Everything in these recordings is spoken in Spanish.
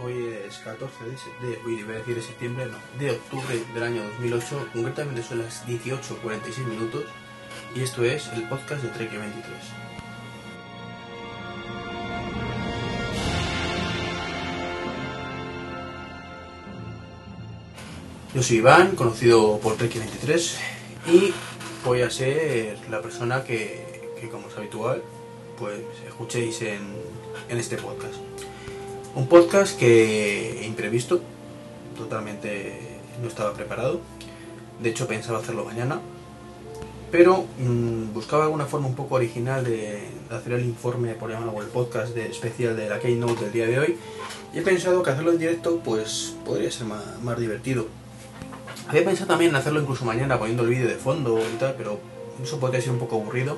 Hoy es 14 de, de, iba a decir de septiembre, no, de octubre del año 2008, concretamente son las 18.46 minutos y esto es el podcast de Trek 23. Yo soy Iván, conocido por Trek 23 y voy a ser la persona que, que como es habitual, pues escuchéis en, en este podcast. Un podcast que imprevisto, totalmente no estaba preparado. De hecho pensaba hacerlo mañana, pero mm, buscaba alguna forma un poco original de, hacer el informe, por llamarlo, el podcast de, especial de la Keynote del día de hoy. Y he pensado que hacerlo en directo pues podría ser más, más divertido. Había pensado también en hacerlo incluso mañana poniendo el vídeo de fondo y tal, pero eso podría ser un poco aburrido.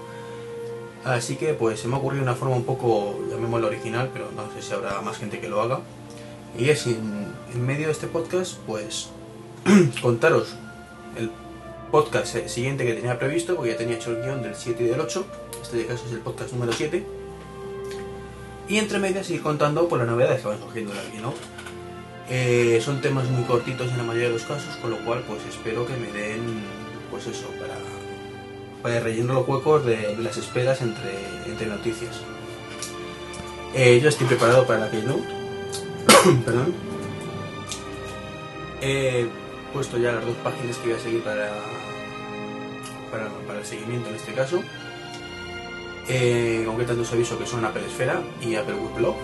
Así que pues se me ha ocurrido una forma un poco, llamémoslo original, pero no sé si habrá más gente que lo haga. Y es en, medio de este podcast, pues contaros el podcast siguiente que tenía previsto, porque ya tenía hecho el guion del 7 y del 8. Este caso es el podcast número 7. Y entre medias ir contando por las novedades que van surgiendo de la Keynote. Eh, son temas muy cortitos en la mayoría de los casos, con lo cual pues espero que me den, pues eso, para, para rellenar los huecos de, las esperas entre, entre noticias. Eh, yo estoy preparado para la Keynote. Perdón. He puesto ya las dos páginas que voy a seguir para, para, el seguimiento en este caso. Eh, concretamente os aviso que son Apple Esfera y Apple Blog,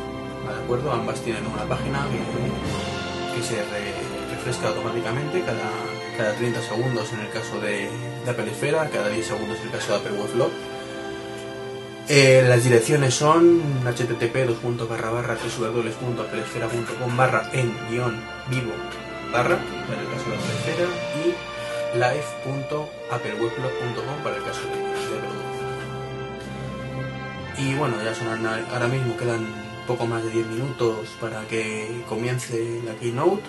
¿de acuerdo? Ambas tienen una página que, se re- refresca automáticamente cada, cada 30 segundos en el caso de, de Apple Esfera, cada 10 segundos en el caso de Apple Blog. Eh, las direcciones son http www.applesfera.com barra en guion vivo barra para el caso de Apple y live.appleweblog.com para el caso de, Apple. Y bueno, ya son ahora mismo quedan poco más de 10 minutos para que comience la keynote.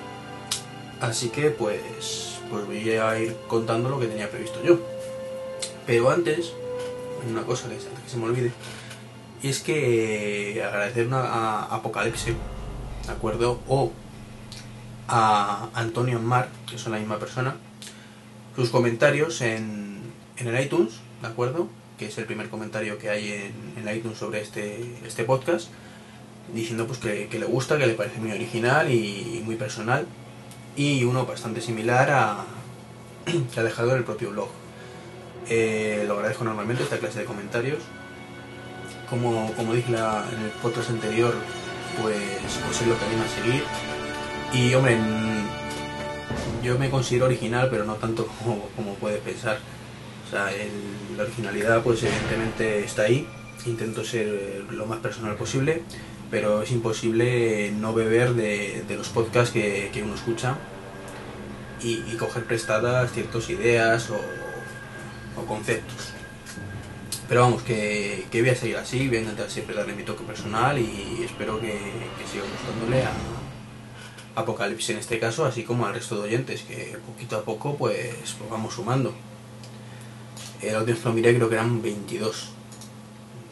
Así que pues, pues voy a ir contando lo que tenía previsto yo. Pero antes, una cosa que, antes que se me olvide, y es que agradecer una- a Apocalipse, ¿de acuerdo? O a Antonio Mar, que son la misma persona, sus comentarios en, en el iTunes, ¿de acuerdo? Que es el primer comentario que hay en, iTunes sobre este, este podcast, diciendo pues que le gusta, que le parece muy original y muy personal, y uno bastante similar a que ha dejado en el propio blog. Eh, lo agradezco normalmente esta clase de comentarios. Como, como dije en el podcast anterior, pues, pues es lo que anima a seguir. Y hombre, mm, yo me considero original, pero no tanto como, como puede pensar. O sea, la originalidad pues evidentemente está ahí. Intento ser lo más personal posible, pero es imposible no beber de, de los podcasts que, que uno escucha y, coger prestadas ciertas ideas o, o conceptos. Pero vamos, que, que voy a seguir así, voy a intentar siempre darle mi toque personal y espero que, siga gustándole a Apocalipsis en este caso, así como al resto de oyentes, que poquito a poco pues, pues vamos sumando. El audio lo miré, creo que eran 22.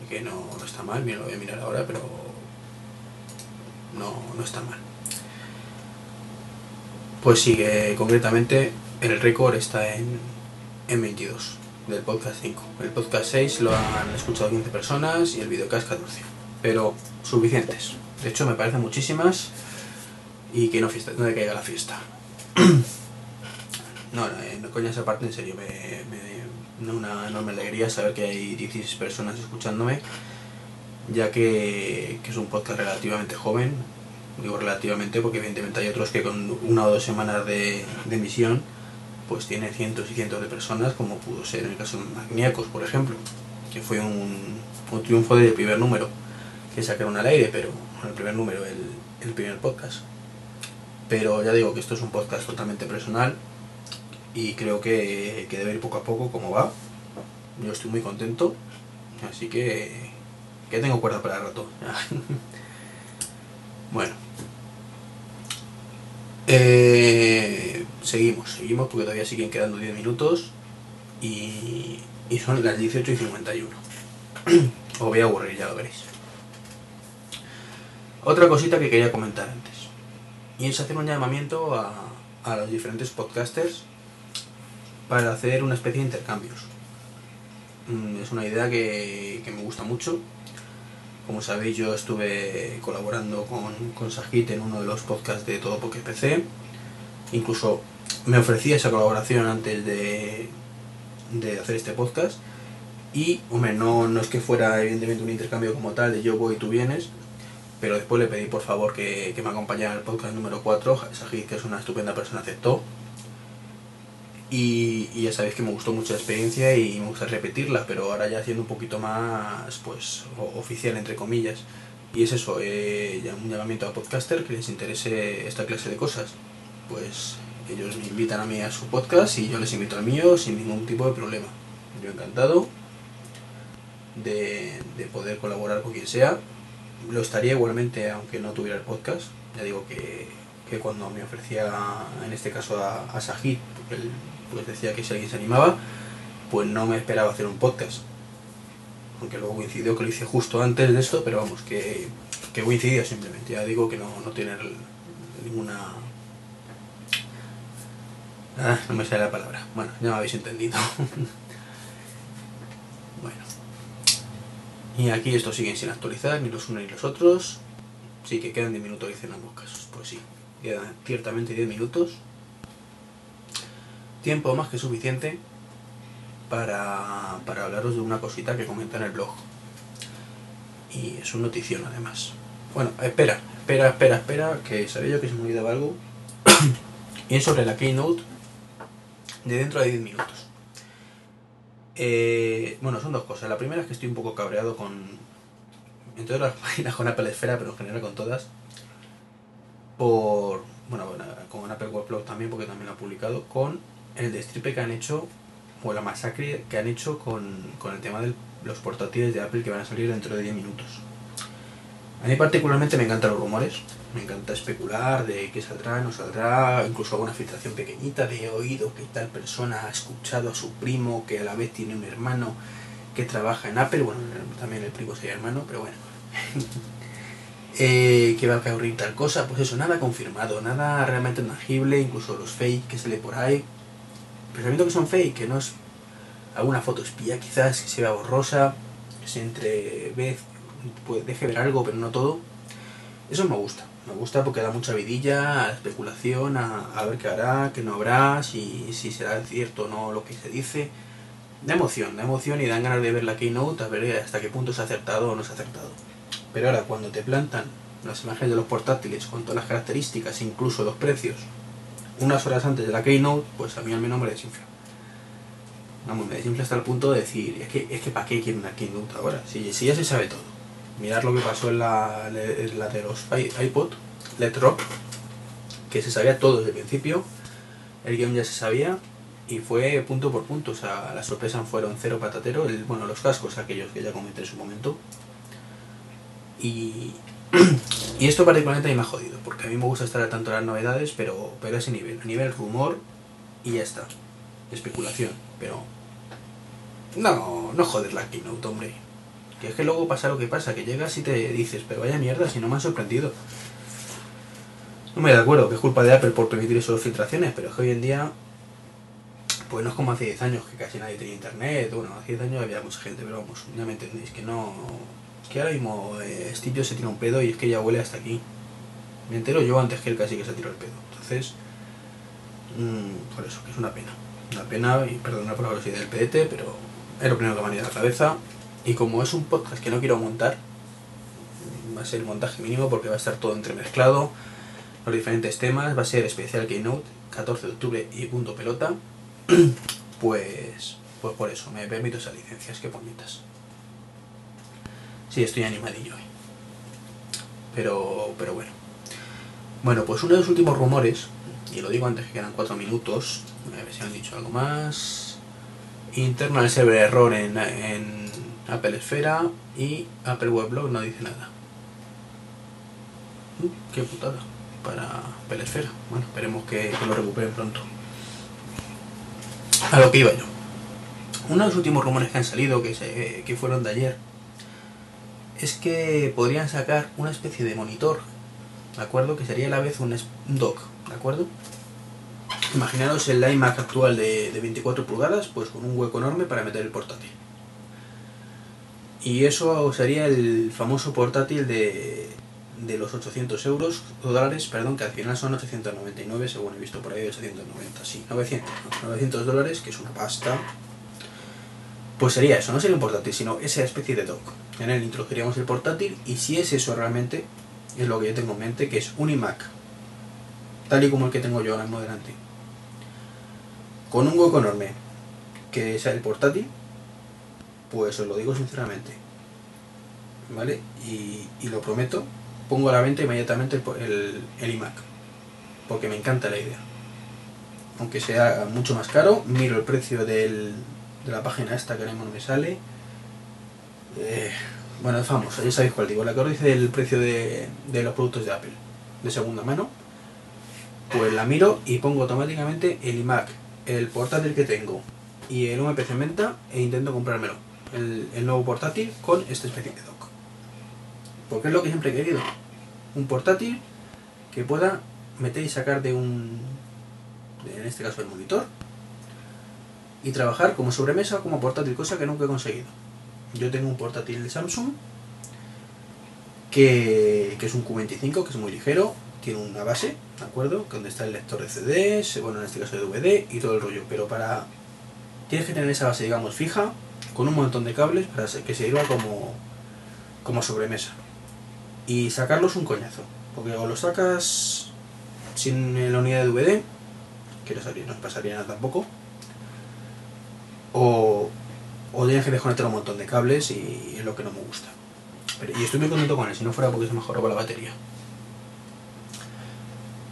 Que no, no está mal, bien lo voy a mirar ahora, pero no, no está mal. Pues sí, que concretamente el récord está en, en 22 del podcast 5. El podcast 6 lo han escuchado 15 personas y el videocast 14. Pero suficientes. De hecho, me parecen muchísimas y que no, fiesta, no le caiga la fiesta. no, no, eh, no coñas aparte, en serio, me, me da una enorme alegría saber que hay 16 personas escuchándome, ya que, que es un podcast relativamente joven. Digo relativamente porque evidentemente hay otros que con una o dos semanas de, de emisión pues tiene cientos y cientos de personas, como pudo ser en el caso de Magníacos, por ejemplo, que fue un, un triunfo del primer número que sacaron al aire, pero el primer número, el, el primer podcast. Pero ya digo que esto es un podcast totalmente personal y creo que, que debe ir poco a poco como va. Yo estoy muy contento, así que, que tengo cuerda para el rato. bueno. Eh, seguimos, seguimos porque todavía siguen quedando 10 minutos y, y son las 18 y 51. Os voy a aburrir, ya lo veréis. Otra cosita que quería comentar antes. Y es hacer un llamamiento a, a los diferentes podcasters para hacer una especie de intercambios. Mm, Es una idea que, que me gusta mucho. Como sabéis, yo estuve colaborando con, con Sajit en uno de los podcasts de Todo Porque PC. Incluso me ofrecía esa colaboración antes de, de hacer este podcast. Y, hombre, no, no es que fuera evidentemente un intercambio como tal de yo voy y tú vienes, pero después le pedí por favor que, que me acompañara al podcast número 4. Sajid, que es una estupenda persona, aceptó. Y, y ya sabéis que me gustó mucho la experiencia y me gusta repetirla, pero ahora ya siendo un poquito más pues oficial, entre comillas. Y es eso, eh, un llamamiento a podcaster que les interese esta clase de cosas. Pues ellos me invitan a mí a su podcast y yo les invito al mío sin ningún tipo de problema. Yo encantado de, de poder colaborar con quien sea. Lo estaría igualmente aunque no tuviera el podcast. Ya digo que, que cuando me ofrecía, en este caso a, a Sajid, porque él pues decía que si alguien se animaba, pues no me esperaba hacer un podcast. Aunque luego coincidió que lo hice justo antes de esto, pero vamos, que, que coincidió simplemente. Ya digo que no, no tiene ninguna... Ah, no me sale la palabra. Bueno, ya me habéis entendido. bueno. Y aquí estos siguen sin actualizar, ni los unos ni los otros. Sí, que quedan 10 minutos, dicen ambos casos. Pues sí, quedan ciertamente 10 minutos. Tiempo más que suficiente para, para hablaros de una cosita que comenté en el blog. Y es una notición además. Bueno, espera, espera, espera, espera, que sabía yo que se me olvidaba algo. y es sobre la Keynote de dentro de 10 minutos. Eh, bueno, son dos cosas. La primera es que estoy un poco cabreado con. En todas las páginas con Apple Esfera, pero en general con todas. Por. Bueno, bueno, con Apple Webblog también, porque también lo ha publicado. Con el destripe que han hecho. O la masacre que han hecho con, con el tema de los portátiles de Apple que van a salir dentro de 10 minutos. A mí particularmente me encantan los rumores, me encanta especular de qué saldrá, no saldrá, incluso alguna filtración pequeñita de oído que tal persona ha escuchado a su primo que a la vez tiene un hermano que trabaja en Apple, bueno, también el primo sería hermano, pero bueno. Eh, que va a ocurrir tal cosa, pues eso, nada confirmado, nada realmente tangible, incluso los fake que se lee por ahí. Pensamiento que son fake, que no es alguna foto espía quizás, que se vea borrosa, que se entreve, pues deje ver algo, pero no todo. Eso me gusta, me gusta porque da mucha vidilla a la especulación, a, a ver qué hará, qué no habrá, si, si será cierto o no lo que se dice. Da emoción, da emoción y dan ganas de ver la keynote, a ver hasta qué punto se ha acertado o no se ha acertado. Pero ahora, cuando te plantan las imágenes de los portátiles con todas las características, incluso los precios, unas horas antes de la keynote, pues a mí al menos me desinfla. Vamos, me desinfla hasta el punto de decir, es que, es que ¿para qué quiero una keynote ahora? Si, si ya se sabe todo. Mirar lo que pasó en la, de los iPod, que se sabía todo desde el principio, el guion ya se sabía y fue punto por punto, o sea, las sorpresas fueron cero patatero, el, bueno, los cascos aquellos que ya comenté en su momento. Y, y esto particularmente a mí me ha jodido, porque a mí me gusta estar al tanto las novedades, pero, pero a ese nivel, a nivel rumor y ya está. Especulación, pero... No, no joder la keynote, hombre. Que es que luego pasa lo que pasa, que llegas y te dices, pero vaya mierda, si no me han sorprendido. No me de acuerdo que es culpa de Apple por permitir de filtraciones, pero es que hoy en día, pues no es como hace 10 años que casi nadie tenía internet. Bueno, hace 10 años había mucha gente, pero vamos, ya me entendéis, que no. Que ahora mismo eh, Jobs se tira un pedo y es que ya huele hasta aquí. Me entero yo antes que él casi que se tiró el pedo. Entonces, mm, por eso, que es una pena. Una pena, y perdona por la velocidad del pedete, pero es lo primero que me ha venido a la cabeza. Y como es un podcast que no quiero montar, va a ser el montaje mínimo porque va a estar todo entremezclado, los diferentes temas, va a ser especial Keynote, 14 de octubre y punto pelota, pues, pues por eso, me permito esas licencias, que bonitas. Sí, estoy animadillo hoy. Pero, pero bueno. Bueno, pues uno de los últimos rumores, y lo digo antes que quedan 4 minutos, a ver si han dicho algo más. Internal server error en, Apple Esfera y Apple Weblog no dice nada. Uh, qué putada para Apple Esfera. Bueno, esperemos que, que lo recuperen pronto. A lo que iba yo. Uno de los últimos rumores que han salido, que, se, que fueron de ayer, es que podrían sacar una especie de monitor, ¿de acuerdo? Que sería a la vez un, dock, ¿de acuerdo? Imaginaros el iMac actual de, de 24 pulgadas, pues con un hueco enorme para meter el portátil. Y eso sería el famoso portátil de, de los 800 euros, dólares, perdón, que al final son 899, según he visto por ahí, 890, sí, 900, 900 dólares, que es una pasta. Pues sería eso, no sería un portátil, sino esa especie de dock. En él introduciríamos el portátil y si es eso realmente, es lo que yo tengo en mente, que es un iMac, tal y como el que tengo yo ahora mismo delante, con un hueco enorme, que sea el portátil, pues os lo digo sinceramente, ¿vale? Y, y lo prometo pongo a la venta inmediatamente el, el, iMac, porque me encanta la idea. Aunque sea mucho más caro, miro el precio del, de la página esta que ahora no me sale. Eh, bueno, es famosa, ya sabéis cuál digo, la que os dice el precio de, de los productos de Apple, de segunda mano. Pues la miro y pongo automáticamente el iMac, el portátil que tengo y el UMPC en venta e intento comprármelo. El, el nuevo portátil con este especie de dock. Porque es lo que siempre he querido. Un portátil que pueda meter y sacar de un, en este caso el monitor, y trabajar como sobremesa como portátil, cosa que nunca he conseguido. Yo tengo un portátil de Samsung que, es un Q25, que es muy ligero, tiene una base, ¿de acuerdo? Donde está el lector de CDs, bueno, en este caso de DVD y todo el rollo, pero para... Tienes que tener esa base, digamos, fija, con un montón de cables para que se sirva como, como sobremesa y sacarlo es un coñazo. Porque o lo sacas sin la unidad de DVD, que no pasaría nada tampoco, o, o tienes que desconectar un montón de cables y es lo que no me gusta. y estoy muy contento con él, si no fuera porque se mejoraba la batería.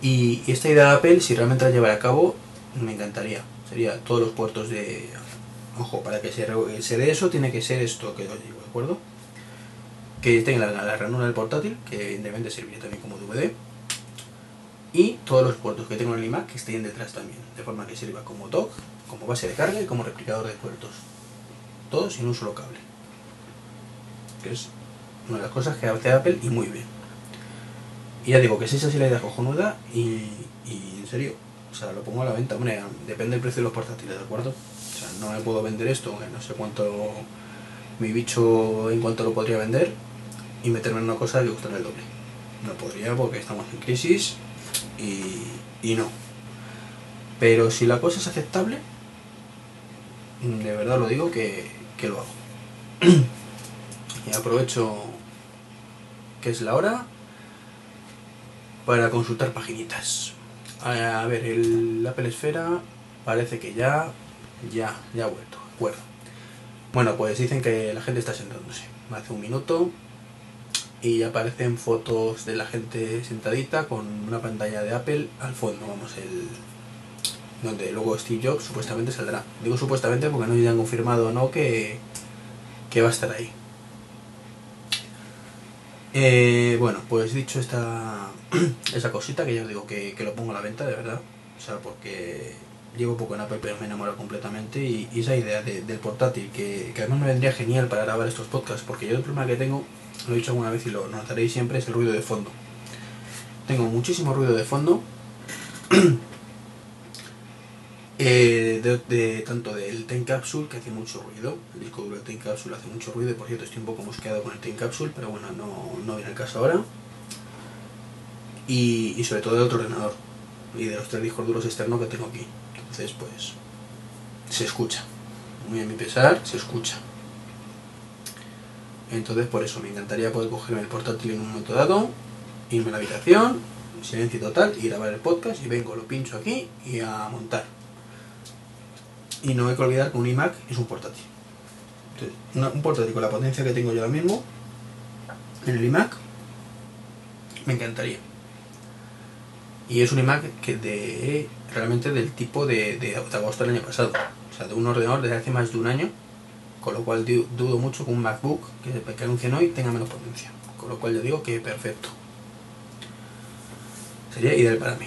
Y, esta idea de Apple, si realmente la llevara a cabo, me encantaría. Sería todos los puertos de... Ojo, para que se, se dé eso tiene que ser esto que os digo, ¿de acuerdo? que tenga la, ranura del portátil, que evidentemente serviría también como DVD, y todos los puertos que tengo en el iMac que estén detrás también, de forma que sirva como dock, como base de carga y como replicador de puertos. Todos sin un solo cable. Que es una de las cosas que hace Apple y muy bien. Y ya digo que es esa sí la idea cojonuda y, y en serio, o sea, lo pongo a la venta. Hombre, depende del precio de los portátiles, ¿de acuerdo? O sea, no me puedo vender esto, no sé cuánto mi bicho en cuanto lo podría vender, y meterme en una cosa que gustarme el doble. No podría porque estamos en crisis y, no. Pero si la cosa es aceptable, de verdad lo digo que, lo hago. y aprovecho que es la hora para consultar paginitas. A ver, el Apple Esfera parece que ya, ya, ya ha vuelto. Bueno, pues dicen que la gente está sentándose. Hace un minuto y aparecen fotos de la gente sentadita con una pantalla de Apple al fondo, vamos, el donde luego Steve Jobs supuestamente saldrá. Digo supuestamente porque no ya han confirmado o no que, que va a estar ahí. Eh, bueno, pues dicho esta esa cosita que ya os digo que, lo pongo a la venta de verdad, o sea, porque llevo poco en Apple pero me enamorado completamente y, esa idea del portátil que, que además me vendría genial para grabar estos podcasts porque yo el problema que tengo lo he dicho alguna vez y lo notaréis siempre, es el ruido de fondo. Tengo muchísimo ruido de fondo. Eh, de, tanto del Time Capsule que hace mucho ruido, el disco duro del Time Capsule hace mucho ruido, y por cierto estoy un poco mosqueado con el Time Capsule, pero bueno, no, no viene el caso ahora. Y, y, sobre todo del otro ordenador y de los tres discos duros externos que tengo aquí. Entonces, pues se escucha. Muy a mi pesar, se escucha. Entonces por eso me encantaría poder cogerme el portátil en un momento dado, irme a la habitación, silencio total y grabar el podcast y vengo, lo pincho aquí y a montar. Y no hay que olvidar que un iMac es un portátil. Entonces, un portátil con la potencia que tengo yo ahora mismo en el iMac me encantaría. Y es un iMac que de realmente del tipo de, de agosto del año pasado. O sea, de un ordenador desde hace más de un año con lo cual dudo mucho que un MacBook que, que anuncien hoy tenga menos potencia. Con lo cual yo digo que perfecto. Sería ideal para mí.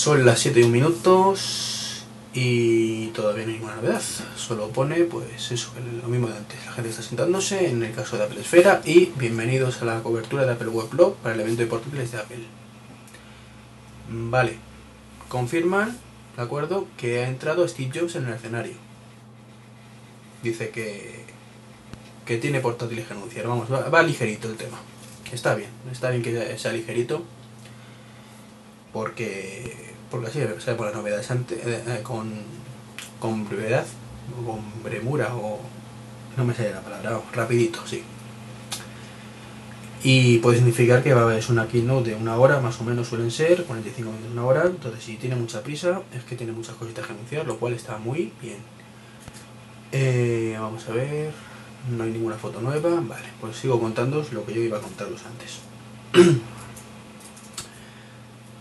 Son las 7 y un minutos. Y todavía no hay ninguna novedad. Solo pone, pues eso, lo mismo de antes. La gente está sentándose en el caso de Apple Esfera. Y bienvenidos a la cobertura de Apple Weblog para el evento de portátiles de Apple. Vale. Confirman, ¿de acuerdo? Que ha entrado Steve Jobs en el escenario. Dice que, que tiene portátiles que anunciar. Vamos, va, ligerito el tema. Está bien, está bien que sea ligerito. Porque, porque así se por las novedades eh, eh, con, con brevedad, con premura, o no me sé la palabra, rapidito, sí. Y puede significar que va a haber una keynote de una hora, más o menos suelen ser, 45 minutos, una hora. Entonces, si tiene mucha prisa, es que tiene muchas cositas que anunciar, lo cual está muy bien. Eh, vamos a ver, no hay ninguna foto nueva. Vale, pues sigo contando lo que yo iba a contaros antes.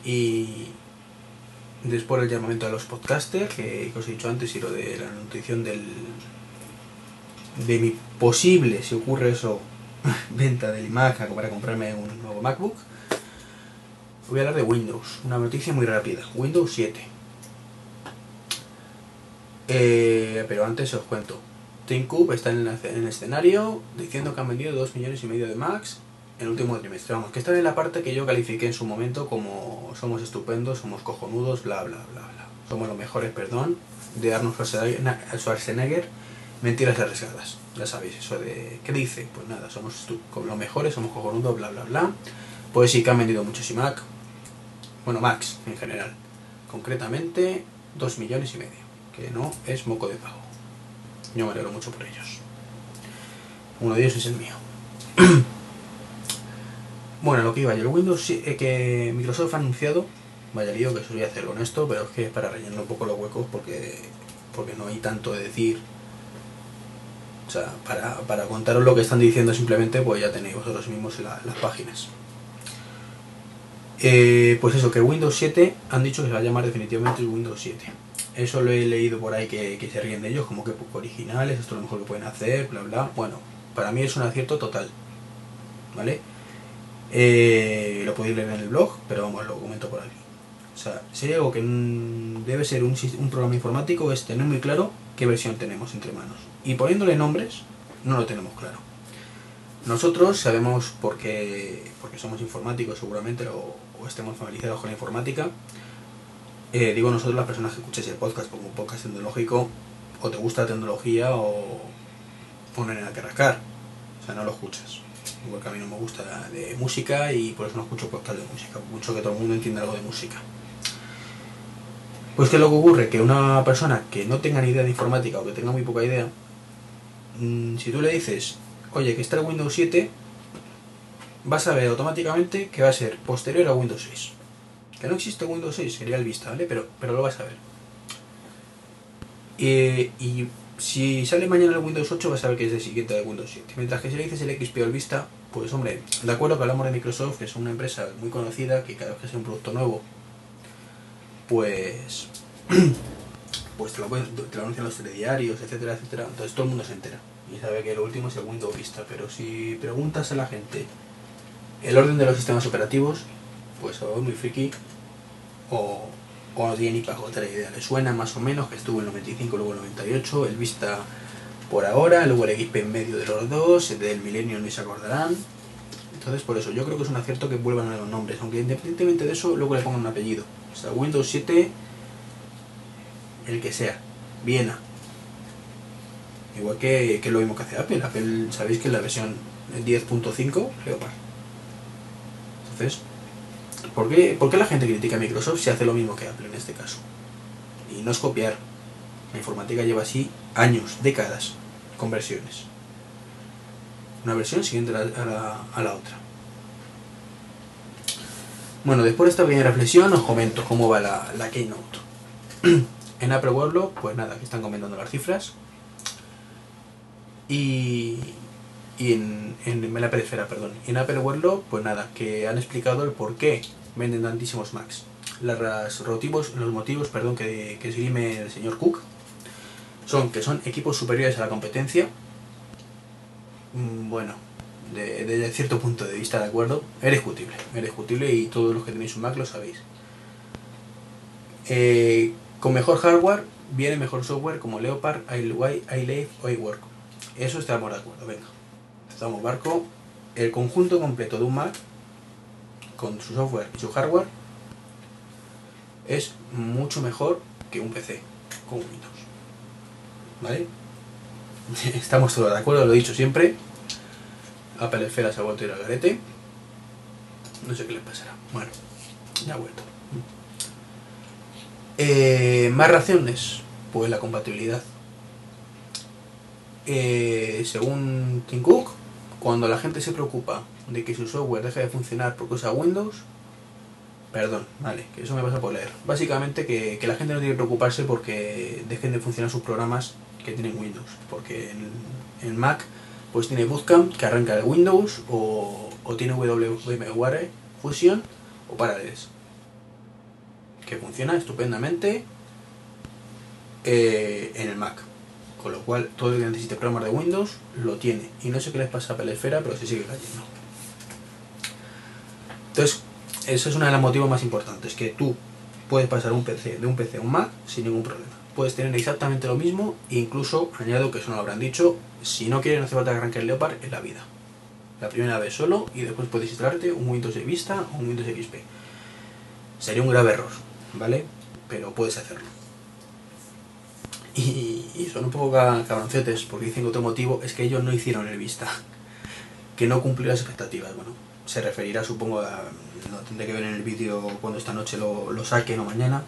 y después el llamamiento a los podcasters, que, os he dicho antes, y lo de la nutrición del de mi posible, si ocurre eso, venta del iMac para comprarme un nuevo MacBook, voy a hablar de Windows. Una noticia muy rápida. Windows 7. Eh, pero antes os cuento. Tim Cook está en, el escenario diciendo que han vendido 2 millones y medio de Macs en el último trimestre. Vamos, que está en la parte que yo califiqué en su momento como somos estupendos, somos cojonudos, bla, bla, bla, bla. Somos los mejores, perdón, de Arnold Schwarzenegger mentiras arriesgadas. Ya sabéis, eso de. ¿Qué dice? Pues nada, somos los mejores, somos cojonudos, bla, bla, bla. Pues sí que han vendido muchos iMac. Bueno, Max en general. Concretamente, 2 millones y medio. Que no es moco de pago. Yo me alegro mucho por ellos. Uno de ellos es el mío. bueno, lo que iba yo. El Windows eh, que Microsoft ha anunciado. Vaya lío que eso voy a hacer con esto, pero es que es para rellenar un poco los huecos porque, porque no hay tanto de decir o sea, para, contaros lo que están diciendo simplemente, pues ya tenéis vosotros mismos las páginas. Eh, pues eso, que Windows 7 han dicho que se va a llamar definitivamente Windows 7. Eso lo he leído por ahí que, se ríen de ellos, como que poco originales, esto es lo mejor que pueden hacer, bla bla. Bueno, para mí es un acierto total. ¿Vale? Eh, lo podéis leer en el blog, pero vamos, lo comento por aquí. O sea, si algo que debe ser un, un programa informático es tener muy claro qué versión tenemos entre manos y poniéndole nombres no lo tenemos claro. Nosotros sabemos porque, porque somos informáticos seguramente o, estemos familiarizados con la informática. Eh, digo nosotros las personas que escuchéis el podcast como un podcast tecnológico o te gusta la tecnología o, o no hay que rascar. O sea, no lo escuchas. Igual que a mí no me gusta de música y por eso no escucho podcast de música. Mucho que todo el mundo entienda algo de música. Pues que lo que ocurre que una persona que no tenga ni idea de informática o que tenga muy poca idea Mm, si tú le dices, oye, que está el Windows 7, vas a ver automáticamente que va a ser posterior a Windows 6. Que no existe Windows 6, sería el Vista, ¿vale? Pero, pero lo vas a ver. y si sale mañana el Windows 8, vas a ver que es el siguiente de Windows 7. Mientras que si le dices el XP o el Vista, pues hombre, de acuerdo que hablamos de Microsoft, que es una empresa muy conocida, que cada vez que hace un producto nuevo, pues pues te lo, te anuncian los telediarios, etcétera, etcétera. Entonces todo el mundo se entera y sabe que lo último es el Windows Vista. Pero si preguntas a la gente el orden de los sistemas operativos, pues o es muy friki o no tiene ni para otra idea. Le suena más o menos que estuvo en el 95, luego el 98, el Vista por ahora, luego el XP en medio de los dos, el del Millennium ni se acordarán. Entonces, por eso, yo creo que es un acierto que vuelvan a los nombres, aunque independientemente de eso, luego le pongan un apellido. O sea, Windows 7 el que sea, Viena. Igual que, lo mismo que hace Apple. Apple, sabéis que es la versión 10.5 Leopard. Entonces, ¿por qué, ¿por qué la gente critica a Microsoft si hace lo mismo que Apple en este caso? Y no es copiar. La informática lleva así años, décadas, con versiones. Una versión siguiente a la, a la, otra. Bueno, después de esta pequeña reflexión os comento cómo va la, la Keynote. En Apple World, pues nada, que están comentando las cifras. Y, y en, en, la perifera, perdón. Y en Apple World, pues nada, que han explicado el por qué venden tantísimos Macs. Los motivos, los motivos perdón, que, que esgrime el señor Cook son que son equipos superiores a la competencia. Mm, bueno, desde cierto punto de vista, de acuerdo, es discutible. Es discutible y todos los que tenéis un Mac lo sabéis. Eh, con mejor hardware viene mejor software como Leopard, iLife o iWork. Eso estamos de acuerdo, venga. Estamos barco. El conjunto completo de un Mac, con su software y su hardware, es mucho mejor que un PC con Windows. ¿Vale? Estamos todos de acuerdo, lo he dicho siempre. Apple Esfera se ha vuelto a ir al garete. No sé qué le pasará. Bueno, ya ha vuelto. Eh, más razones, pues la compatibilidad. Eh, según Tim Cook, cuando la gente se preocupa de que su software deje de funcionar porque usa Windows, perdón, vale, que eso me pasa por leer. Básicamente que, que la gente no tiene que preocuparse porque dejen de funcionar sus programas que tienen Windows, porque en, en Mac pues tiene Bootcamp que arranca de Windows o, o tiene WMWare Fusion o Parallels que funciona estupendamente eh, en el Mac. Con lo cual, todo el que necesite programas de Windows lo tiene. Y no sé qué les pasa a Pelesfera, pero se sigue cayendo. Entonces, ese es uno de los motivos más importantes, que tú puedes pasar un PC de un PC a un Mac sin ningún problema. Puedes tener exactamente lo mismo, incluso, añado que eso no lo habrán dicho, si no quieres no hace falta arranque el Leopard en la vida. La primera vez solo y después puedes instalarte un Windows de Vista o un Windows XP. Sería un grave error, ¿vale? Pero puedes hacerlo. Y, son un poco cabroncetes, porque dicen que otro motivo es que ellos no hicieron el Vista, que no cumplió las expectativas. Bueno, se referirá, supongo, a, lo tendré que ver en el vídeo cuando esta noche lo, lo saquen o mañana.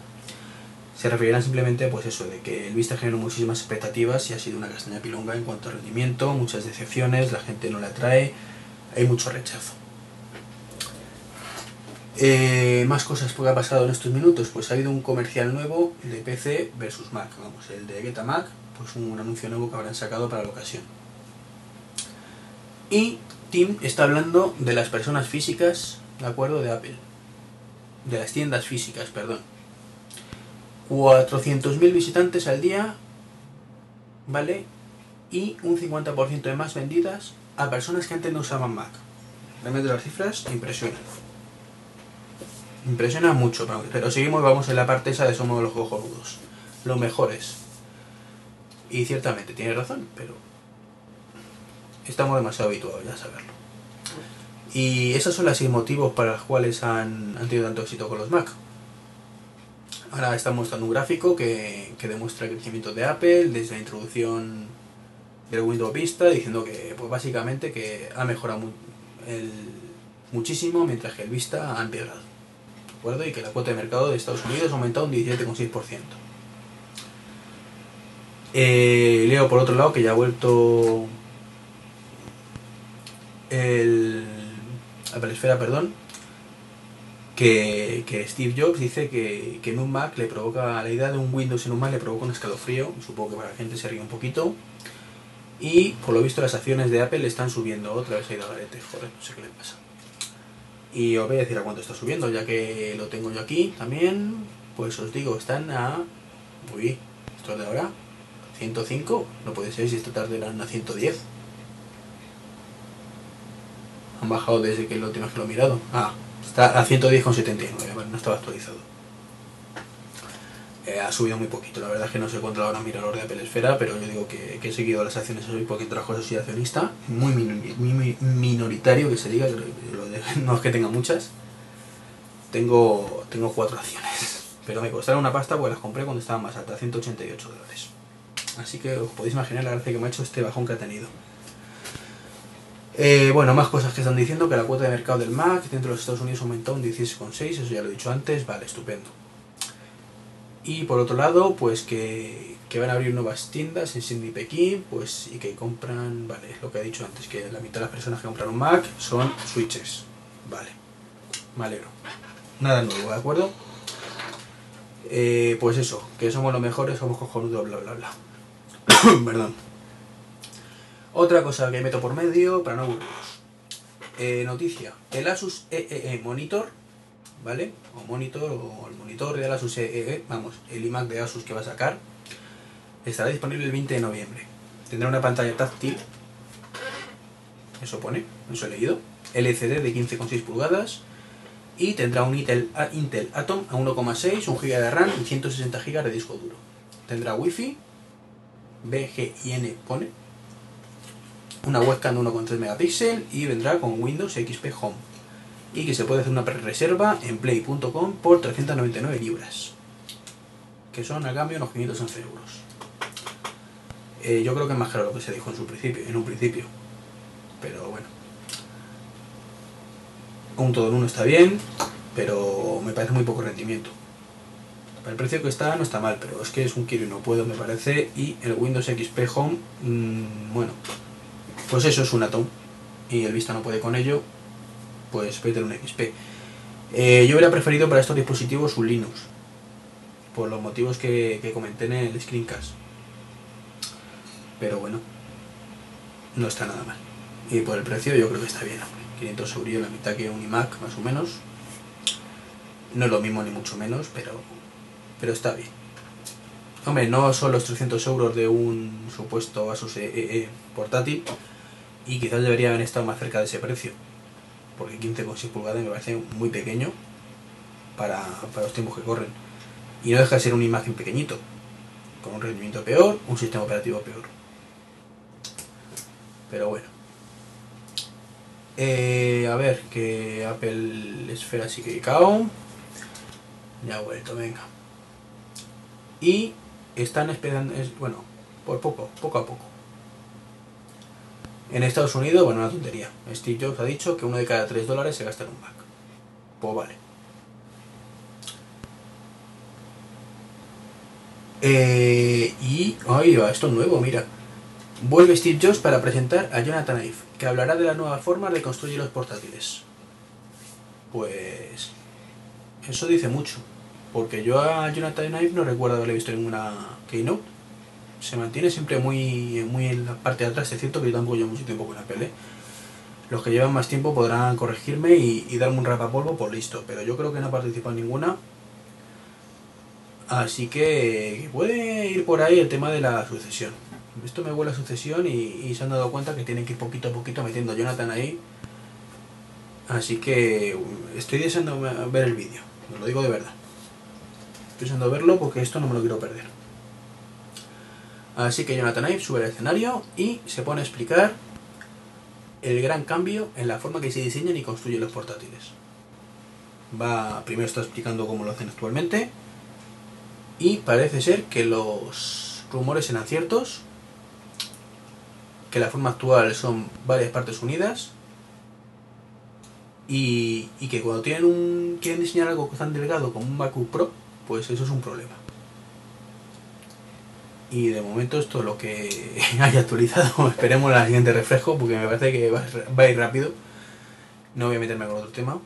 Se referirán simplemente, pues eso, de que el Vista generó muchísimas expectativas y ha sido una castaña pilonga en cuanto a rendimiento, muchas decepciones, la gente no la atrae, hay mucho rechazo. Eh, más cosas que ha pasado en estos minutos, pues ha habido un comercial nuevo de PC versus Mac, vamos, el de Getamac, pues un anuncio nuevo que habrán sacado para la ocasión. Y Tim está hablando de las personas físicas, ¿de acuerdo? De Apple. De las tiendas físicas, perdón. 400.000 visitantes al día, ¿vale? Y un 50% de más vendidas a personas que antes no usaban Mac. Realmente las cifras impresionan. Impresiona mucho, pero seguimos, vamos en la parte esa de somos los cojonudos. Los mejores. Y ciertamente tiene razón, pero estamos demasiado habituados ya a saberlo. Y esos son los seis motivos para los cuales han, han tenido tanto éxito con los Mac. Ahora estamos mostrando un gráfico que, que, demuestra el crecimiento de Apple desde la introducción del Windows Vista, diciendo que pues básicamente que ha mejorado muchísimo mientras que el Vista ha empeorado. ¿De? Y que la cuota de mercado de Estados Unidos ha aumentado un 17,6%. Eh, leo por otro lado que ya ha vuelto el Apple Esfera, perdón, que, que, Steve Jobs dice que, que, en un Mac le provoca, la idea de un Windows en un Mac le provoca un escalofrío, supongo que para la gente se ríe un poquito, y por lo visto las acciones de Apple están subiendo, otra vez ha ido a garete, joder, no sé qué le pasa. Y os voy a decir a cuánto está subiendo, ya que lo tengo yo aquí también, pues os digo, están a... Uy, esto es de ahora, 105, no puede ser si esta tarde eran a 110. Han bajado desde que lo última que lo he mirado. Ah, está a 110,79, bueno, no estaba actualizado. Eh, ha subido muy poquito, la verdad es que no sé cuánto ahora mirador de Apple Esfera, pero yo digo que, que he seguido las acciones hoy porque cosas soy accionista, muy, minoritario que se diga, lo no es que tenga muchas. Tengo, tengo cuatro acciones, pero me costaron una pasta porque las compré cuando estaban más altas, 188 dólares. Así que os podéis imaginar la gracia que me ha hecho este bajón que ha tenido. Eh, bueno, más cosas que están diciendo, que la cuota de mercado del Mac dentro de los Estados Unidos ha aumentado un 16,6, eso ya lo he dicho antes, vale, estupendo. Y por otro lado, pues que, que van a abrir nuevas tiendas en Sydney y Pekín, pues y que compran, vale, es lo que he dicho antes, que la mitad de las personas que compran un Mac son switches, vale, me alegro. Nada nuevo, ¿de acuerdo? Eh, pues eso, que somos los mejores, somos cojonudos, bla bla bla. Perdón. Otra cosa que meto por medio para no aburrirnos. Eh, noticia. El Asus EEE Monitor, ¿vale? O Monitor, o el monitor de Asus EEE, vamos, el iMac de Asus que va a sacar, estará disponible el 20 de noviembre. Tendrá una pantalla táctil, eso pone, eso he leído, LCD de 15,6 pulgadas y tendrá un Intel, Intel Atom a 1,6, 1 GB de RAM y 160 GB de disco duro. tendrá wifi, BGIN pone, una webcam de 1,3 megapíxeles y vendrá con Windows XP Home. Y que se puede hacer una reserva en play.com por 399 libras, que son a cambio unos 511 euros. Eh, yo creo que es más caro lo que se dijo en, su principio, en un principio, pero bueno. Un todo en uno está bien, pero me parece muy poco rendimiento. Para el precio que está no está mal, pero es que es un quiero y no puedo me parece. Y el Windows XP Home, mmm, bueno, pues eso es un Atom. Y el Vista no puede con ello, pues tener un XP. Eh, yo hubiera preferido para estos dispositivos un Linux, por los motivos que, comenté en el screencast. Pero bueno, no está nada mal. Y por el precio yo creo que está bien, 500 euros, la mitad que un iMac, más o menos. No es lo mismo ni mucho menos, pero, pero está bien. Hombre, no son los 300 euros de un supuesto Asus EE portátil y quizás debería haber estado más cerca de ese precio, porque 15,6 pulgadas me parece muy pequeño para, para los tiempos que corren. Y no deja de ser una imagen pequeñito, con un rendimiento peor, un sistema operativo peor. Pero bueno. Eh, a ver, que Apple Esfera sí que cao. Ya vuelto, venga. Y están esperando, es, bueno, por poco, poco a poco. En Estados Unidos, bueno, una tontería. Steve Jobs ha dicho que uno de cada tres dólares se gasta en un Mac. Pues vale. Eh, y, ay, esto es nuevo, mira. Vuelve Steve Jobs para presentar a Jonathan Ive, que hablará de las nuevas formas de construir los portátiles. Pues... Eso dice mucho, porque yo a Jonathan Ive no recuerdo haberle visto ninguna keynote. Se mantiene siempre muy, muy en la parte de atrás, es cierto que yo tampoco llevo mucho tiempo con Apple. ¿eh? Los que llevan más tiempo podrán corregirme y, darme un rapapolvo por listo, pero yo creo que no ha participado ninguna. Así que puede ir por ahí el tema de la sucesión. Esto me huele a sucesión y, y, se han dado cuenta que tienen que ir poquito a poquito metiendo a Jonathan ahí. Así que estoy deseando ver el vídeo, lo digo de verdad. Estoy deseando verlo porque esto no me lo quiero perder. Así que Jonathan Ive sube al escenario y se pone a explicar el gran cambio en la forma que se diseñan y construyen los portátiles. Va, primero está explicando cómo lo hacen actualmente y parece ser que los rumores eran ciertos que la forma actual son varias partes unidas y, que cuando tienen un quieren diseñar algo tan delgado como un MacBook Pro, pues eso es un problema. Y de momento esto es lo que haya actualizado. Esperemos la siguiente refresco porque me parece que va, va a ir rápido. No voy a meterme con otro tema.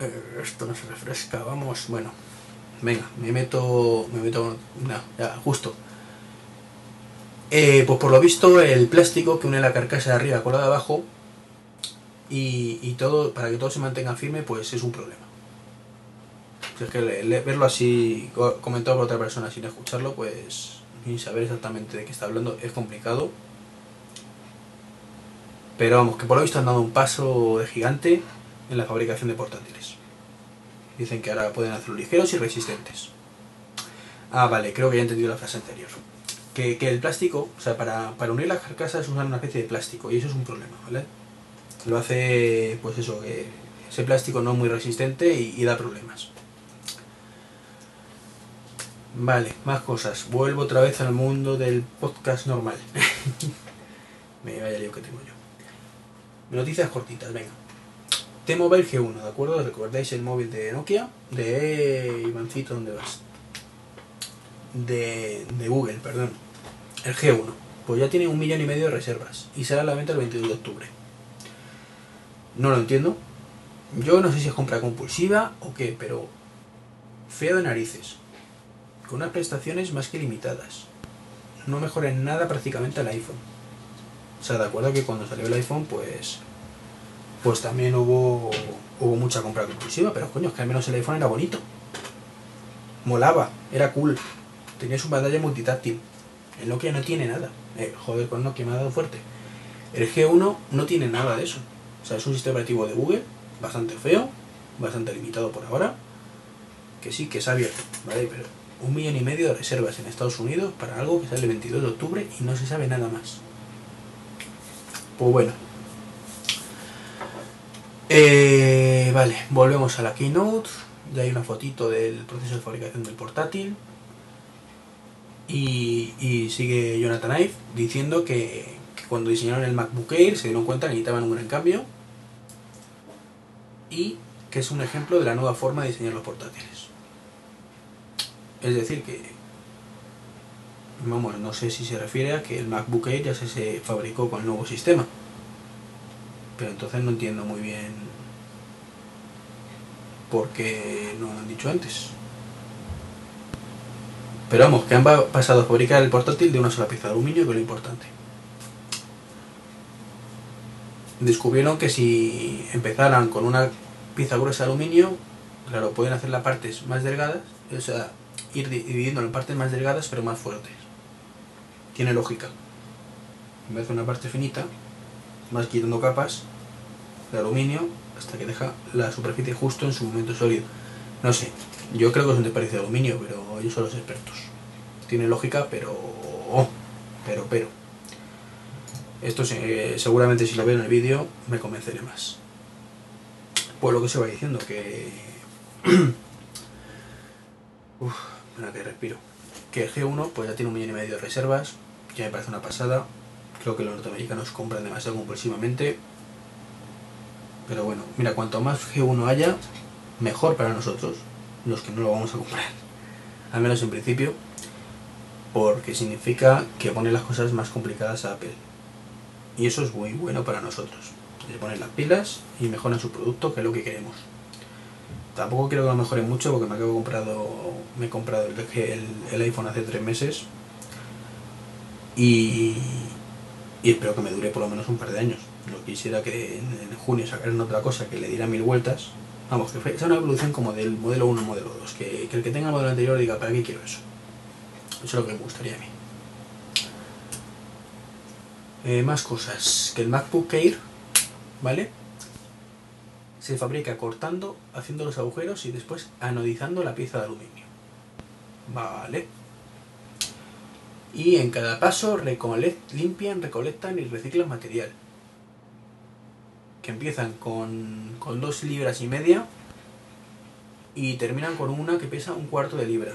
Eh, esto no se refresca, vamos, bueno. Venga, me meto. Me meto. No, ya, justo. Eh, pues por lo visto el plástico que une la carcasa de arriba con la de abajo y, y, todo, para que todo se mantenga firme, pues es un problema. Es que verlo así comentado por otra persona sin escucharlo, pues sin saber exactamente de qué está hablando, es complicado. Pero vamos, que por lo visto han dado un paso de gigante en la fabricación de portátiles. Dicen que ahora pueden hacerlo ligeros y resistentes. Ah, vale, creo que ya he entendido la frase anterior que, que, el plástico, o sea, para, para unir las carcasas usan una especie de plástico y eso es un problema, ¿vale? Lo hace, pues eso, que ese plástico no es muy resistente y da problemas. Vale, más cosas. Vuelvo otra vez al mundo del podcast normal. Me vaya lío que tengo yo. Noticias cortitas, venga. T-Mobile G1, ¿de acuerdo? ¿Recordáis el móvil de Nokia? De Ivancito, ¿dónde vas? De, de Google, perdón el G1, pues ya tiene un millón y medio de reservas y será a la venta el 22 de octubre. No lo entiendo. Yo no sé si es compra compulsiva o qué, pero feo de narices. Con unas prestaciones más que limitadas. No mejora en nada prácticamente el iPhone. O sea, de acuerdo que cuando salió el iPhone, pues. Pues también hubo. Hubo mucha compra compulsiva, pero coño, es que al menos el iPhone era bonito. Molaba, era cool. Tenía su pantalla multitáctil. El Nokia no tiene nada. Eh, joder, con Nokia me ha dado fuerte. El G1 no tiene nada de eso. O sea, es un sistema operativo de Google, bastante feo, bastante limitado por ahora. Que sí, que es abierto, ¿vale? Pero un millón y medio de reservas en Estados Unidos para algo que sale el 22 de octubre y no se sabe nada más. Pues bueno. Eh, vale, volvemos a la keynote. Ya hay una fotito del proceso de fabricación del portátil. Y, sigue Jonathan Ive diciendo que, que cuando diseñaron el MacBook Air se dieron cuenta que necesitaban un gran cambio. Y que es un ejemplo de la nueva forma de diseñar los portátiles. Es decir, que. Vamos, no sé si se refiere a que el MacBook Air ya se, fabricó con el nuevo sistema. Pero entonces no entiendo muy bien por qué no lo han dicho antes. Pero vamos, que han pa- pasado a fabricar el portátil de una sola pieza de aluminio, que es lo importante. Descubrieron que si empezaran con una pieza gruesa de aluminio, claro, pueden hacer las partes más delgadas, o sea, ir di- dividiéndolo en partes más delgadas pero más fuertes. Tiene lógica. En vez de una parte finita, vas quitando capas de aluminio hasta que deja la superficie justo en su momento sólido. No sé, yo creo que es un desperdicio de aluminio, pero ellos son los expertos. Tiene lógica, pero... Pero, pero. Esto se- seguramente si lo veo en el vídeo me convenceré más. Pues lo que se va diciendo, que... Uf, espera que respiro. Que el G1 pues ya tiene un millón y medio de reservas, que me parece una pasada. Creo que los norteamericanos compran demasiado compulsivamente. Pero bueno, mira, cuanto más G1 haya, mejor para nosotros, los que no lo vamos a comprar. Al menos en principio, porque significa que pone las cosas más complicadas a Apple. Y eso es muy bueno para nosotros. Le ponen las pilas y mejoran su producto, que es lo que queremos. Tampoco quiero que lo mejoren mucho porque me acabo comprado, me he comprado el, el, el iPhone hace tres meses y, y espero que me dure por lo menos un par de años. No quisiera que en, junio sacaran otra cosa que le diera mil vueltas. Vamos, que sea una evolución como del modelo 1 al modelo 2. Que, que el que tenga el modelo anterior diga, ¿para qué quiero eso? Eso es lo que me gustaría a mí. Eh, más cosas. Que el MacBook Air, ¿vale? Se fabrica cortando, haciendo los agujeros y después anodizando la pieza de aluminio. Vale. Y en cada paso limpian, recolectan y reciclan material. Que empiezan con, con dos libras y media y terminan con una que pesa un cuarto de libra.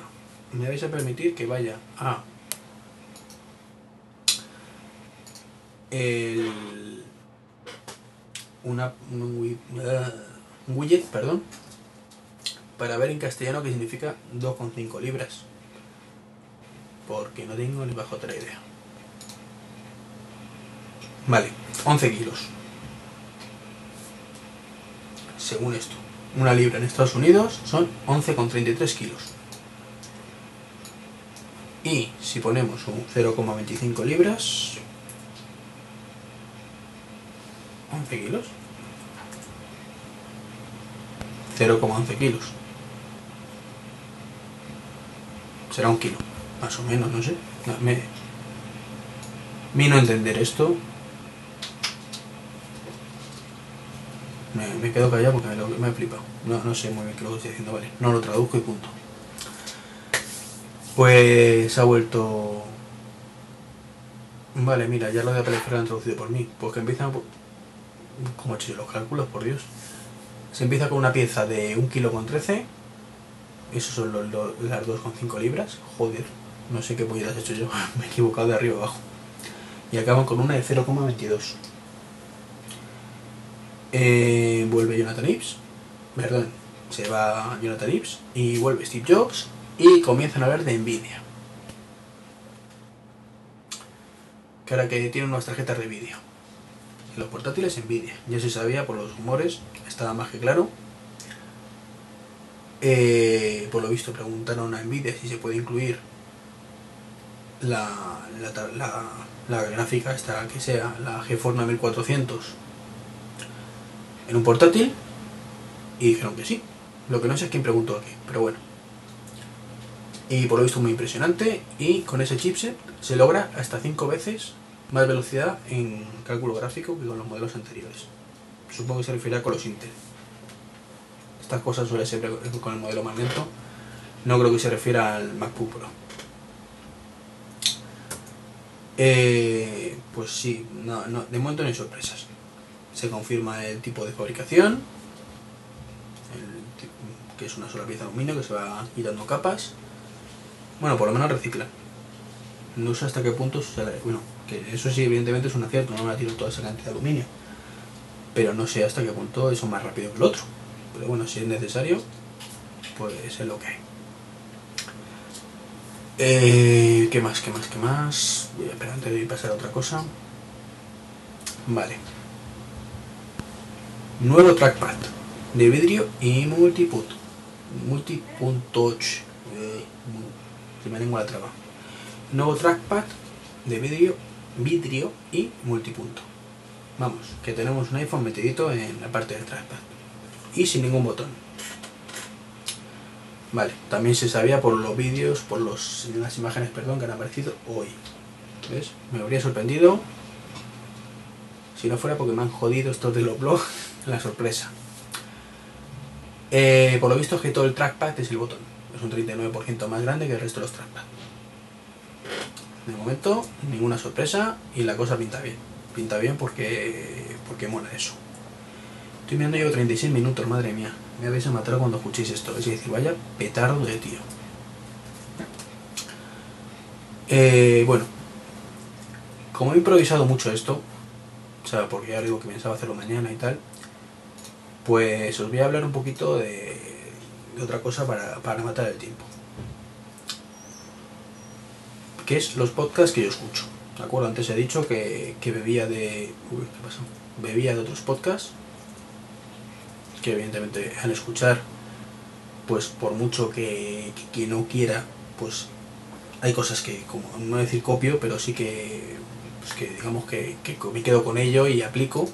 Me vais a permitir que vaya a el una un, wi- un widget, perdón, para ver en castellano qué significa 2,5 libras. Porque no tengo ni bajo otra idea. Vale, 11 kilos. Según esto, una libra en Estados Unidos son 11,33 kilos. Y si ponemos un 0,25 libras, 11 kilos. 0,11 kilos. Será un kilo, más o menos, no sé. No, me, mi no entender esto. Me, me quedo callado porque me, me he flipado. No, no sé muy bien qué lo estoy diciendo, vale. No lo traduzco y punto. Pues ha vuelto. Vale, mira, ya lo de lo han traducido por mí. Pues que empiezan. por- ¿Cómo he hecho yo los cálculos, por Dios? Se empieza con una pieza de 1 kilo con 13. Esos son los, los- las 2,5 libras. Joder, no sé qué polletas he hecho yo. Me he equivocado de arriba abajo. Y acaban con una de 0,22. Eh, vuelve Jonathan Ives. Perdón, se va Jonathan Ives. Y vuelve Steve Jobs. Y comienzan a hablar de Nvidia. Que ahora que tienen unas tarjetas de vídeo. Los portátiles Nvidia. Ya se sabía por los rumores, estaba más que claro. Eh, por lo visto preguntaron a Nvidia si se puede incluir la, la, la gráfica esta que sea, la GeForce 9400 en un portátil y dijeron que sí. Lo que no sé es quién preguntó aquí, pero bueno. Y por lo visto muy impresionante y con ese chipset se logra hasta 5 veces más velocidad en cálculo gráfico que con los modelos anteriores. Supongo que se refiere con los Intel. Estas cosas suelen ser con el modelo más lento No creo que se refiera al MacBook Pro. Eh, pues sí, no, no, de momento no hay sorpresas. Se confirma el tipo de fabricación, el que es una sola pieza de aluminio que se va quitando capas. Bueno, por lo menos recicla. No sé hasta qué punto se Bueno, que eso sí, evidentemente es un acierto, no me la tiro toda esa cantidad de aluminio. Pero no sé hasta qué punto eso es más rápido que el otro. Pero bueno, si es necesario, pues es lo que hay. Eh, ¿Qué más? ¿Qué más? ¿Qué más? Voy a esperar antes de pasar a otra cosa. Vale. Nuevo trackpad de vidrio y multiput. Multipuntouch. Eh, se me lengua la traba. Nuevo trackpad de vidrio, vidrio y multipunto. Vamos, que tenemos un iPhone metidito en la parte del trackpad. Y sin ningún botón. Vale, también se sabía por los vídeos, por las imágenes, perdón, que han aparecido hoy. ¿Ves? Me habría sorprendido si no fuera porque me han jodido estos de los blogs la sorpresa. Eh, por lo visto es que todo el trackpad es el botón. Es un 39% más grande que el resto de los trackpad. De momento, ninguna sorpresa y la cosa pinta bien. Pinta bien porque, porque mola eso. Estoy mirando llevo 36 minutos, madre mía. Me vais a matar cuando escuchéis esto. Es decir, vaya petardo de tío. Eh, bueno, como he improvisado mucho esto, o sea, porque ya digo que pensaba hacerlo mañana y tal, pues os voy a hablar un poquito de, de otra cosa para, para matar el tiempo. Que es los podcasts que yo escucho. ¿De acuerdo? Antes he dicho que, que bebía de. Uy, ¿qué pasó? Bebía de otros podcasts que evidentemente al escuchar, pues por mucho que, que, no quiera, pues hay cosas que, como no decir copio, pero sí que, pues que digamos que, que me quedo con ello y aplico,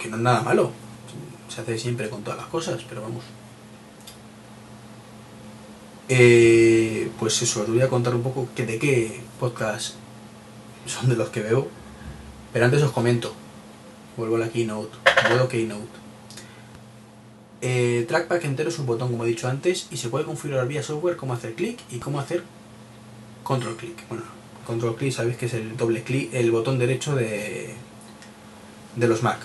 que no es nada malo, se hace siempre con todas las cosas, pero vamos. Eh, pues eso, os voy a contar un poco que de qué podcast son de los que veo, pero antes os comento, vuelvo a la Keynote, modo Keynote. Eh, trackpad entero es un botón, como he dicho antes, y se puede configurar vía software cómo hacer clic y cómo hacer control clic. Bueno, control clic sabéis que es el doble clic, el botón derecho de, de los Mac.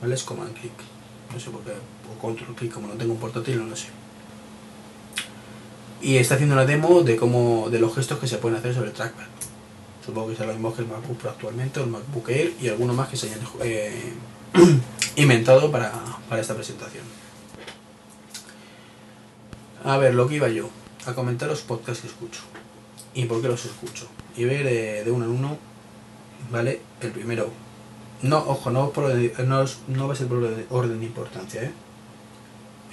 ¿Vale? Es command click. No sé por qué, o control clic, como no tengo un portátil, no lo sé. Y está haciendo una demo de cómo, de los gestos que se pueden hacer sobre el trackpad. Supongo que será lo mismo que el MacBook Pro actualmente, el MacBook Air y alguno más que se hayan eh, inventado para, para esta presentación. A ver, lo que iba yo, a comentar los podcasts que escucho y por qué los escucho. Y ver eh, de uno en uno, ¿vale? El primero. No, ojo, no, por, no, no va a ser por orden de importancia, ¿eh?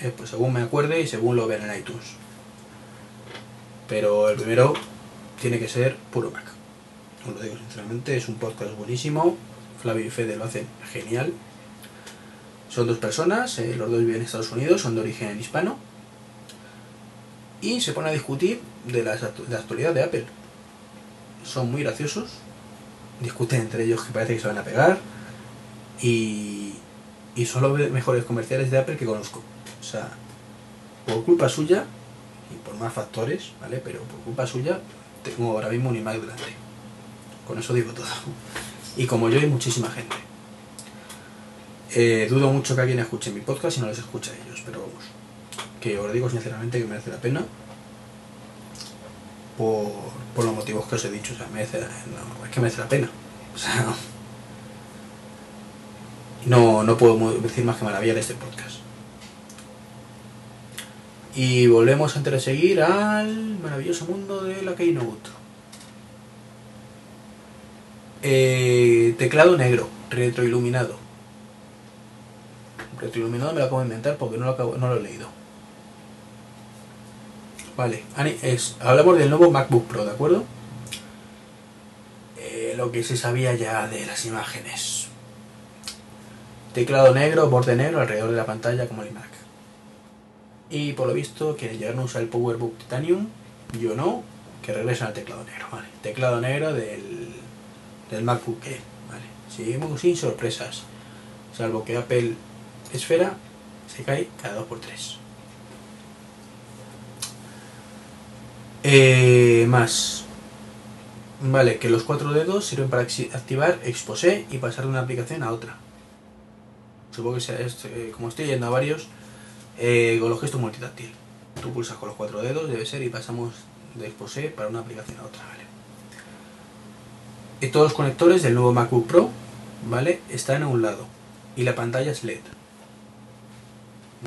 ¿eh? Pues según me acuerde y según lo vean en iTunes. Pero el primero tiene que ser puro Mac. Os lo digo sinceramente, es un podcast buenísimo. Flavio y Fede lo hacen genial. Son dos personas, eh, los dos viven en Estados Unidos, son de origen hispano y se pone a discutir de la, de actualidad de Apple. Son muy graciosos, discuten entre ellos que parece que se van a pegar y, y son los mejores comerciales de Apple que conozco. O sea, por culpa suya más factores, ¿vale? Pero por culpa suya tengo ahora mismo un iMac delante. Con eso digo todo. Y como yo hay muchísima gente. Eh, dudo mucho que alguien escuche mi podcast y no les escuche a ellos, pero vamos que os digo sinceramente que merece la pena por, por los motivos que os he dicho, o sea, merece, no, es que merece la pena. O sea, no, no puedo decir más que maravilla de este podcast. Y volvemos de seguir al maravilloso mundo de la Keynote. Eh, teclado negro, retroiluminado. Retroiluminado me lo acabo de inventar porque no lo, no lo he leído. Vale, es, hablamos del nuevo MacBook Pro, ¿de acuerdo? Eh, lo que se sabía ya de las imágenes. Teclado negro, borde negro alrededor de la pantalla como el iMac. Y por lo visto quieren llegarnos a usar el PowerBook Titanium, yo no, que regresan al teclado negro, ¿vale? Teclado negro del, del MacBook Air, ¿vale? Seguimos sin sorpresas, salvo que Apple Esfera se cae cada 2x3. Eh, más. Vale, que los cuatro dedos sirven para activar Exposé y pasar de una aplicación a otra. Supongo que sea este, eh, como estoy yendo a varios, eh, con los gestos multitáctil. Tú pulsas con los cuatro dedos, debe ser, y pasamos de Exposé para una aplicación a otra, ¿vale? Y todos los conectores del nuevo MacBook Pro, ¿vale? Están a un lado. Y la pantalla es LED.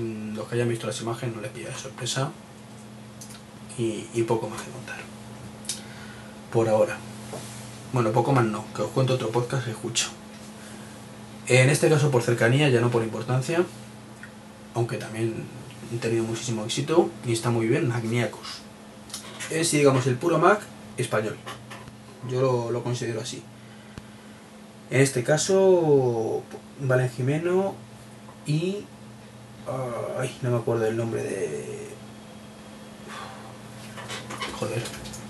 Mm, Los que hayan visto las imágenes no les pilla sorpresa. Y, y poco más que contar. Por ahora. Bueno, poco más no, que os cuento otro podcast que escucho. En este caso por cercanía, ya no por importancia, aunque también he tenido muchísimo éxito y está muy bien, Magniacos. Es, digamos, el puro Mac español. Yo lo, lo considero así. En este caso, Valen Jimeno y... Ay, no me acuerdo el nombre de... Joder,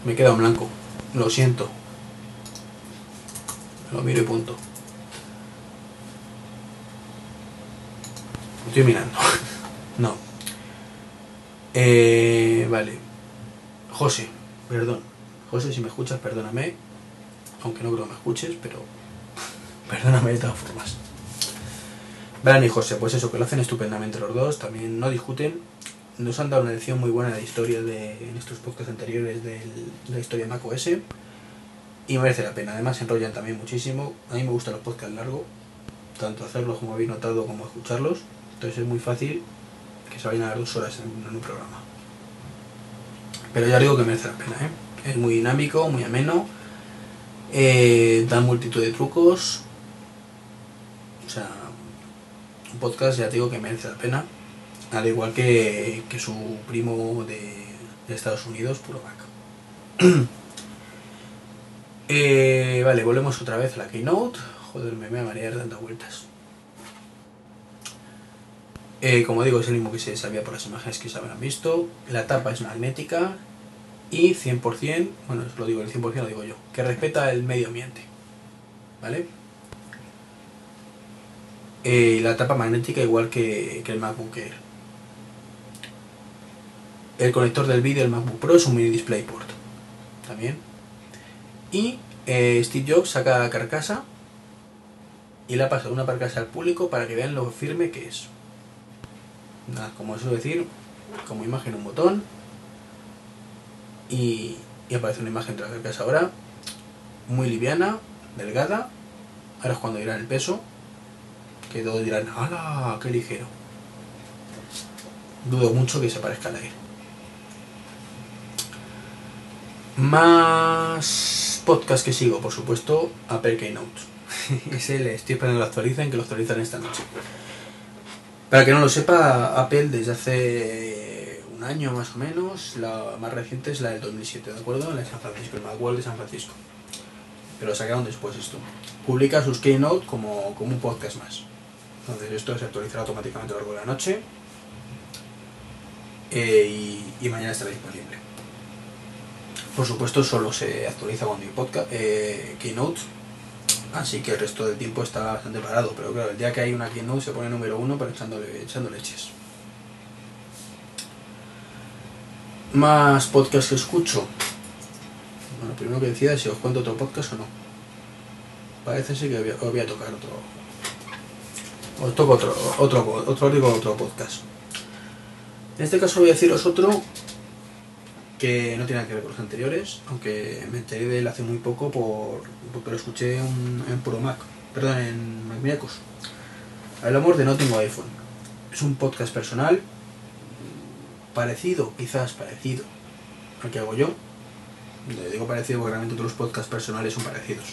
me he quedado en blanco. Lo siento. Lo miro y punto. Estoy mirando. no. Eh, vale. José, perdón. José, si me escuchas, perdóname. Aunque no creo que me escuches, pero perdóname de todas formas. Bran y José, pues eso, que lo hacen estupendamente los dos. También no discuten. Nos han dado una lección muy buena de historia de, en estos podcasts anteriores de la historia de macOS. Y merece la pena. Además, se enrollan también muchísimo. A mí me gustan los podcasts largos. Tanto hacerlos como habéis notado como escucharlos. Entonces es muy fácil que se vayan a dar dos horas en, un programa. Pero ya digo que merece la pena, ¿eh? Es muy dinámico, muy ameno. Eh, da multitud de trucos. O sea, un podcast ya digo que merece la pena. Al igual que, que su primo de, de Estados Unidos, Puro Mac. Eh, vale, volvemos otra vez a la Keynote. Joder, me voy a marear dando vueltas. Eh, como digo, es el mismo que se sabía por las imágenes que se habrán visto. La tapa es magnética y 100%, bueno, lo digo, el 100% lo digo yo, que respeta el medio ambiente. ¿Vale? Eh, la tapa magnética igual que, que el MacBook Air. El conector del vídeo del MacBook Pro es un mini DisplayPort. También. Y eh, Steve Jobs saca la carcasa y la pasa de una carcasa al público para que vean lo firme que es. Nada, como suelo decir, como imagen un botón y, aparece una imagen de la carcasa ahora, muy liviana, delgada. Ahora es cuando dirán el peso, que todos dirán, ¡hala! ¡Qué ligero! Dudo mucho que se parezca al aire. Más podcast que sigo, por supuesto, Apple Keynote. Ese le estoy esperando que lo actualicen, que lo actualizan esta noche. Para que no lo sepa, Apple desde hace un año más o menos, la más reciente es la del 2007, ¿de acuerdo? La de San Francisco, el Macworld de San Francisco. Pero sacaron después esto. Publica sus Keynote como, como un podcast más. Entonces esto se actualizará automáticamente a lo largo de la noche. Eh, y, y mañana estará disponible. Por supuesto, solo se actualiza cuando hay podcast, eh, Keynote. Así que el resto del tiempo está bastante parado. Pero claro, el día que hay una Keynote se pone número uno, pero echándole, echando leches. Más podcast que escucho. Bueno, primero que decida si os cuento otro podcast o no. Parece ser que os voy a tocar otro. Os toco otro, otro, otro, digo otro podcast. En este caso voy a deciros otro que no tiene nada que ver con los anteriores, aunque me enteré de él hace muy poco por, porque lo escuché en, Puro Mac, perdón, en Macmiacos. Hablamos de No Tengo iPhone. Es un podcast personal, parecido, quizás parecido al que hago yo. Le digo parecido porque realmente todos los podcasts personales son parecidos.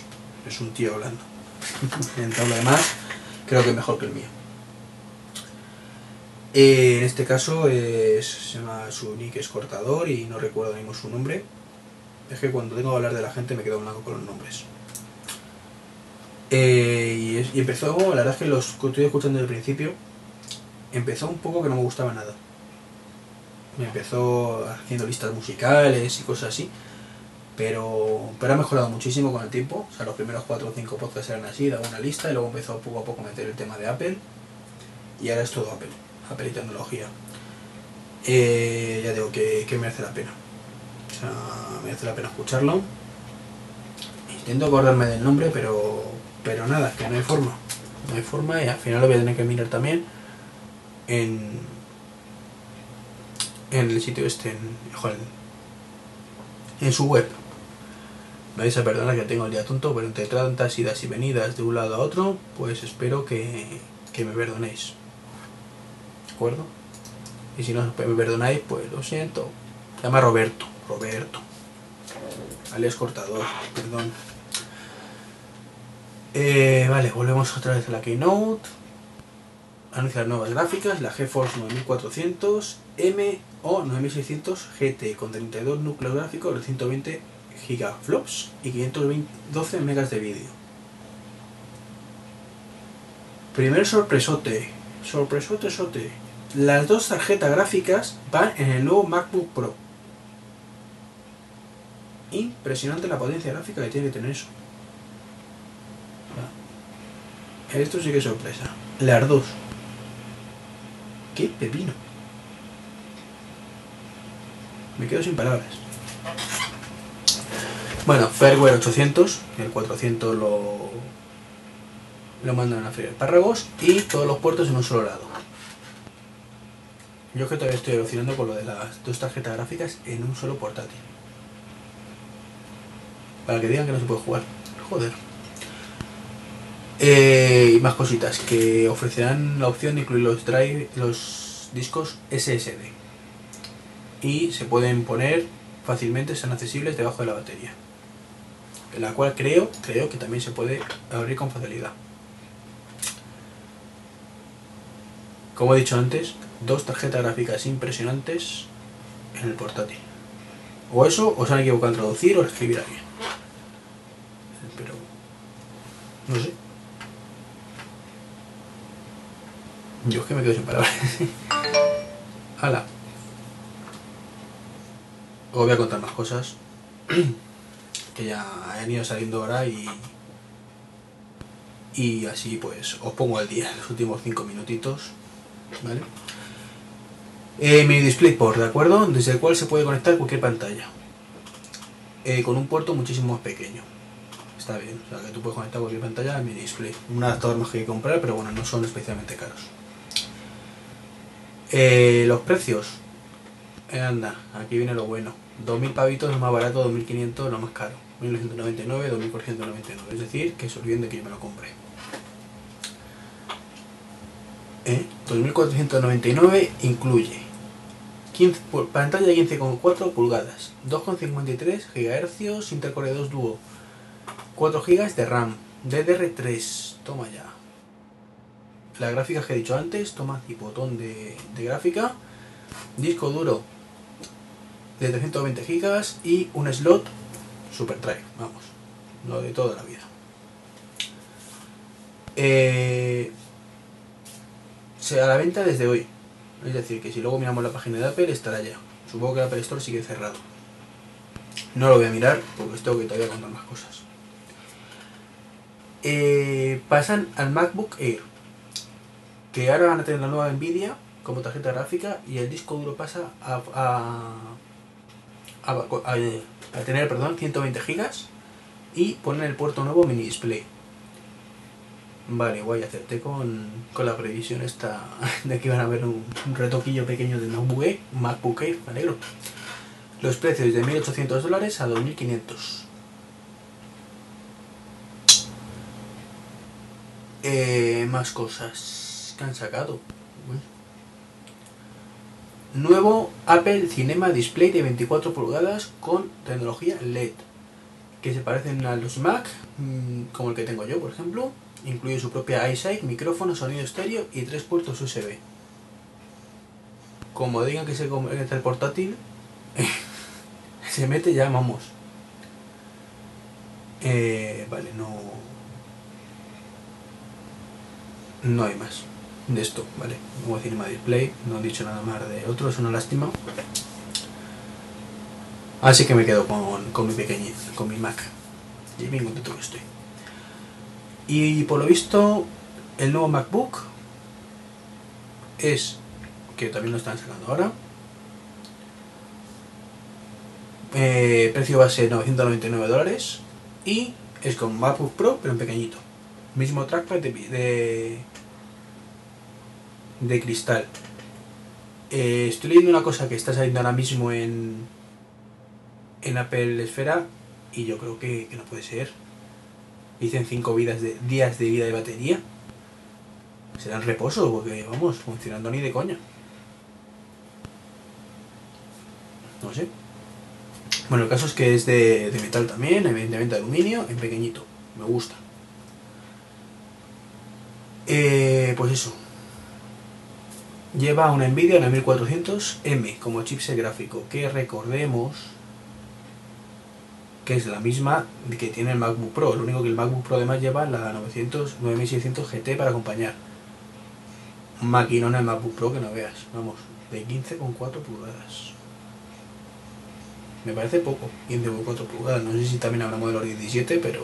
Es un tío hablando. en todo lo demás, creo que mejor que el mío. Eh, en este caso es, se llama su nick es cortador y no recuerdo mismo su nombre. Es que cuando tengo que hablar de la gente me quedo blanco con los nombres. Eh, y empezó, la verdad es que los que estoy escuchando desde el principio, empezó un poco que no me gustaba nada. Me empezó haciendo listas musicales y cosas así. Pero, pero ha mejorado muchísimo con el tiempo. O sea, los primeros 4 o 5 podcasts eran así, daba una lista y luego empezó poco a poco a meter el tema de Apple. Y ahora es todo Apple, Apple. Eh, ya digo que, que merece la pena. O sea, merece la pena escucharlo. Intento acordarme del nombre, pero, pero nada, que no hay forma. No hay forma y al final lo voy a tener que mirar también en, en el sitio este, en, en su web. Me vais a perdonar que tengo el día tonto, pero entre tantas idas y venidas de un lado a otro, pues espero que, que me perdonéis. ¿De acuerdo? Y si no me perdonáis, pues lo siento. Se llama Roberto. Roberto. Alias Cortador, perdón. Eh, vale, volvemos otra vez a la Keynote. Anuncia las nuevas gráficas, la GeForce 9400 M o 9600 GT con 32 núcleos gráficos de 120 gigaflops y 512 megas de vídeo. Primer sorpresote, sorpresote, sote. Las dos tarjetas gráficas van en el nuevo MacBook Pro. Impresionante la potencia gráfica que tiene que tener eso. Esto sí que es sorpresa. Las dos. ¡Qué pepino! Me quedo sin palabras. Bueno, firmware 800, el 400 lo, lo mandan a freír espárragos y todos los puertos en un solo lado. Yo que todavía estoy alucinando con lo de las dos tarjetas gráficas en un solo portátil. Para que digan que no se puede jugar. Joder. Eh, y más cositas, que ofrecerán la opción de incluir los drive, los discos SSD. Y se pueden poner fácilmente, son accesibles debajo de la batería. La cual creo, creo que también se puede abrir con facilidad. Como he dicho antes, dos tarjetas gráficas impresionantes en el portátil. O eso, o se han equivocado en traducir o escribir bien. Pero, no sé. Yo es que me quedo sin palabras. Hala. Os voy a contar más cosas que ya han ido saliendo ahora y y así pues os pongo al día los últimos 5 minutitos ¿vale? Eh, mi DisplayPort, ¿de acuerdo? Desde el cual se puede conectar cualquier pantalla. Eh, con un puerto muchísimo más pequeño. Está bien, o sea que tú puedes conectar cualquier pantalla a mi display un adaptador más que hay que comprar pero bueno, no son especialmente caros. Eh, los precios. Eh, anda, aquí viene lo bueno. 2.000 pavitos lo más barato, 2.500 lo más caro. 1.999, 2.499 es decir, que se olviden de que yo me lo compré. ¿Eh? 2.499 incluye 15, pantalla de 15,4 pulgadas 2,53 GHz Intercore 2 Duo 4 GB de RAM DDR3 toma ya la gráfica que he dicho antes toma y botón de, de gráfica disco duro de 320 GB y un slot Super Drive, vamos, lo de toda la vida. Eh, se a la venta desde hoy. Es decir, que si luego miramos la página de Apple estará ya. Supongo que el Apple Store sigue cerrado. No lo voy a mirar porque tengo que todavía contar más cosas. Eh, pasan al MacBook Air. Que ahora van a tener la nueva Nvidia como tarjeta gráfica y el disco duro pasa a, a, a, tener perdón, 120 gigas y poner el puerto nuevo mini display. Vale, guay, acerté con, con la previsión esta de que iban a ver un, retoquillo pequeño del MacBook Air, MacBook Air, me alegro. Los precios de 1.800 dólares a 2.500. Eh, más cosas que han sacado. Nuevo Apple Cinema Display de 24 pulgadas con tecnología LED, que se parecen a los Mac, mm, como el que tengo yo, por ejemplo. Incluye su propia iSight, micrófono, sonido estéreo y tres puertos USB. Como digan que se conecta el portátil, se mete ya, vamos. Eh, vale, no... No hay más de esto, ¿vale? Nuevo Cinema Display, no he dicho nada más de otro, es una lástima. Así que me quedo con, con mi pequeñez, con mi Mac. Y bien contento que estoy. Y por lo visto, el nuevo MacBook es, que también lo están sacando ahora, Eh, precio base 999 dólares. Y es con MacBook Pro, pero en pequeñito. Mismo trackpad de, de, de cristal. Eh, estoy leyendo una cosa que está saliendo ahora mismo en, en Apple Esfera y yo creo que, que no puede ser. Dicen 5 días de vida de batería. Será en reposo, porque vamos, funcionando ni de coña. No sé. Bueno, el caso es que es de, de metal también, evidentemente de aluminio, en pequeñito. Me gusta. Eh, pues eso. Lleva una Nvidia, una 1400M como chipset gráfico, que recordemos que es la misma que tiene el MacBook Pro. Lo único que el MacBook Pro además lleva la 900, 9600 GT para acompañar. Un maquinón el MacBook Pro que no veas. Vamos, de 15,4 pulgadas. Me parece poco, 15,4 pulgadas. No sé si también habrá modelo 17, pero...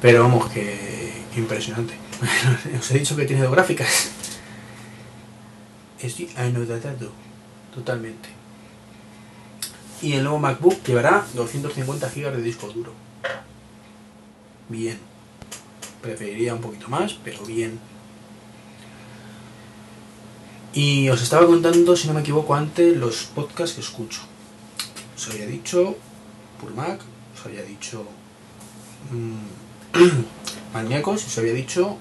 Pero vamos, que, impresionante. Os he dicho que tiene dos gráficas. Estoy anodado totalmente. Y el nuevo MacBook llevará 250 GB de disco duro. Bien. Preferiría un poquito más, pero bien. Y os estaba contando, si no me equivoco, antes los podcasts que escucho. Os había dicho por Mac, os había dicho mmm, maníacos, os había dicho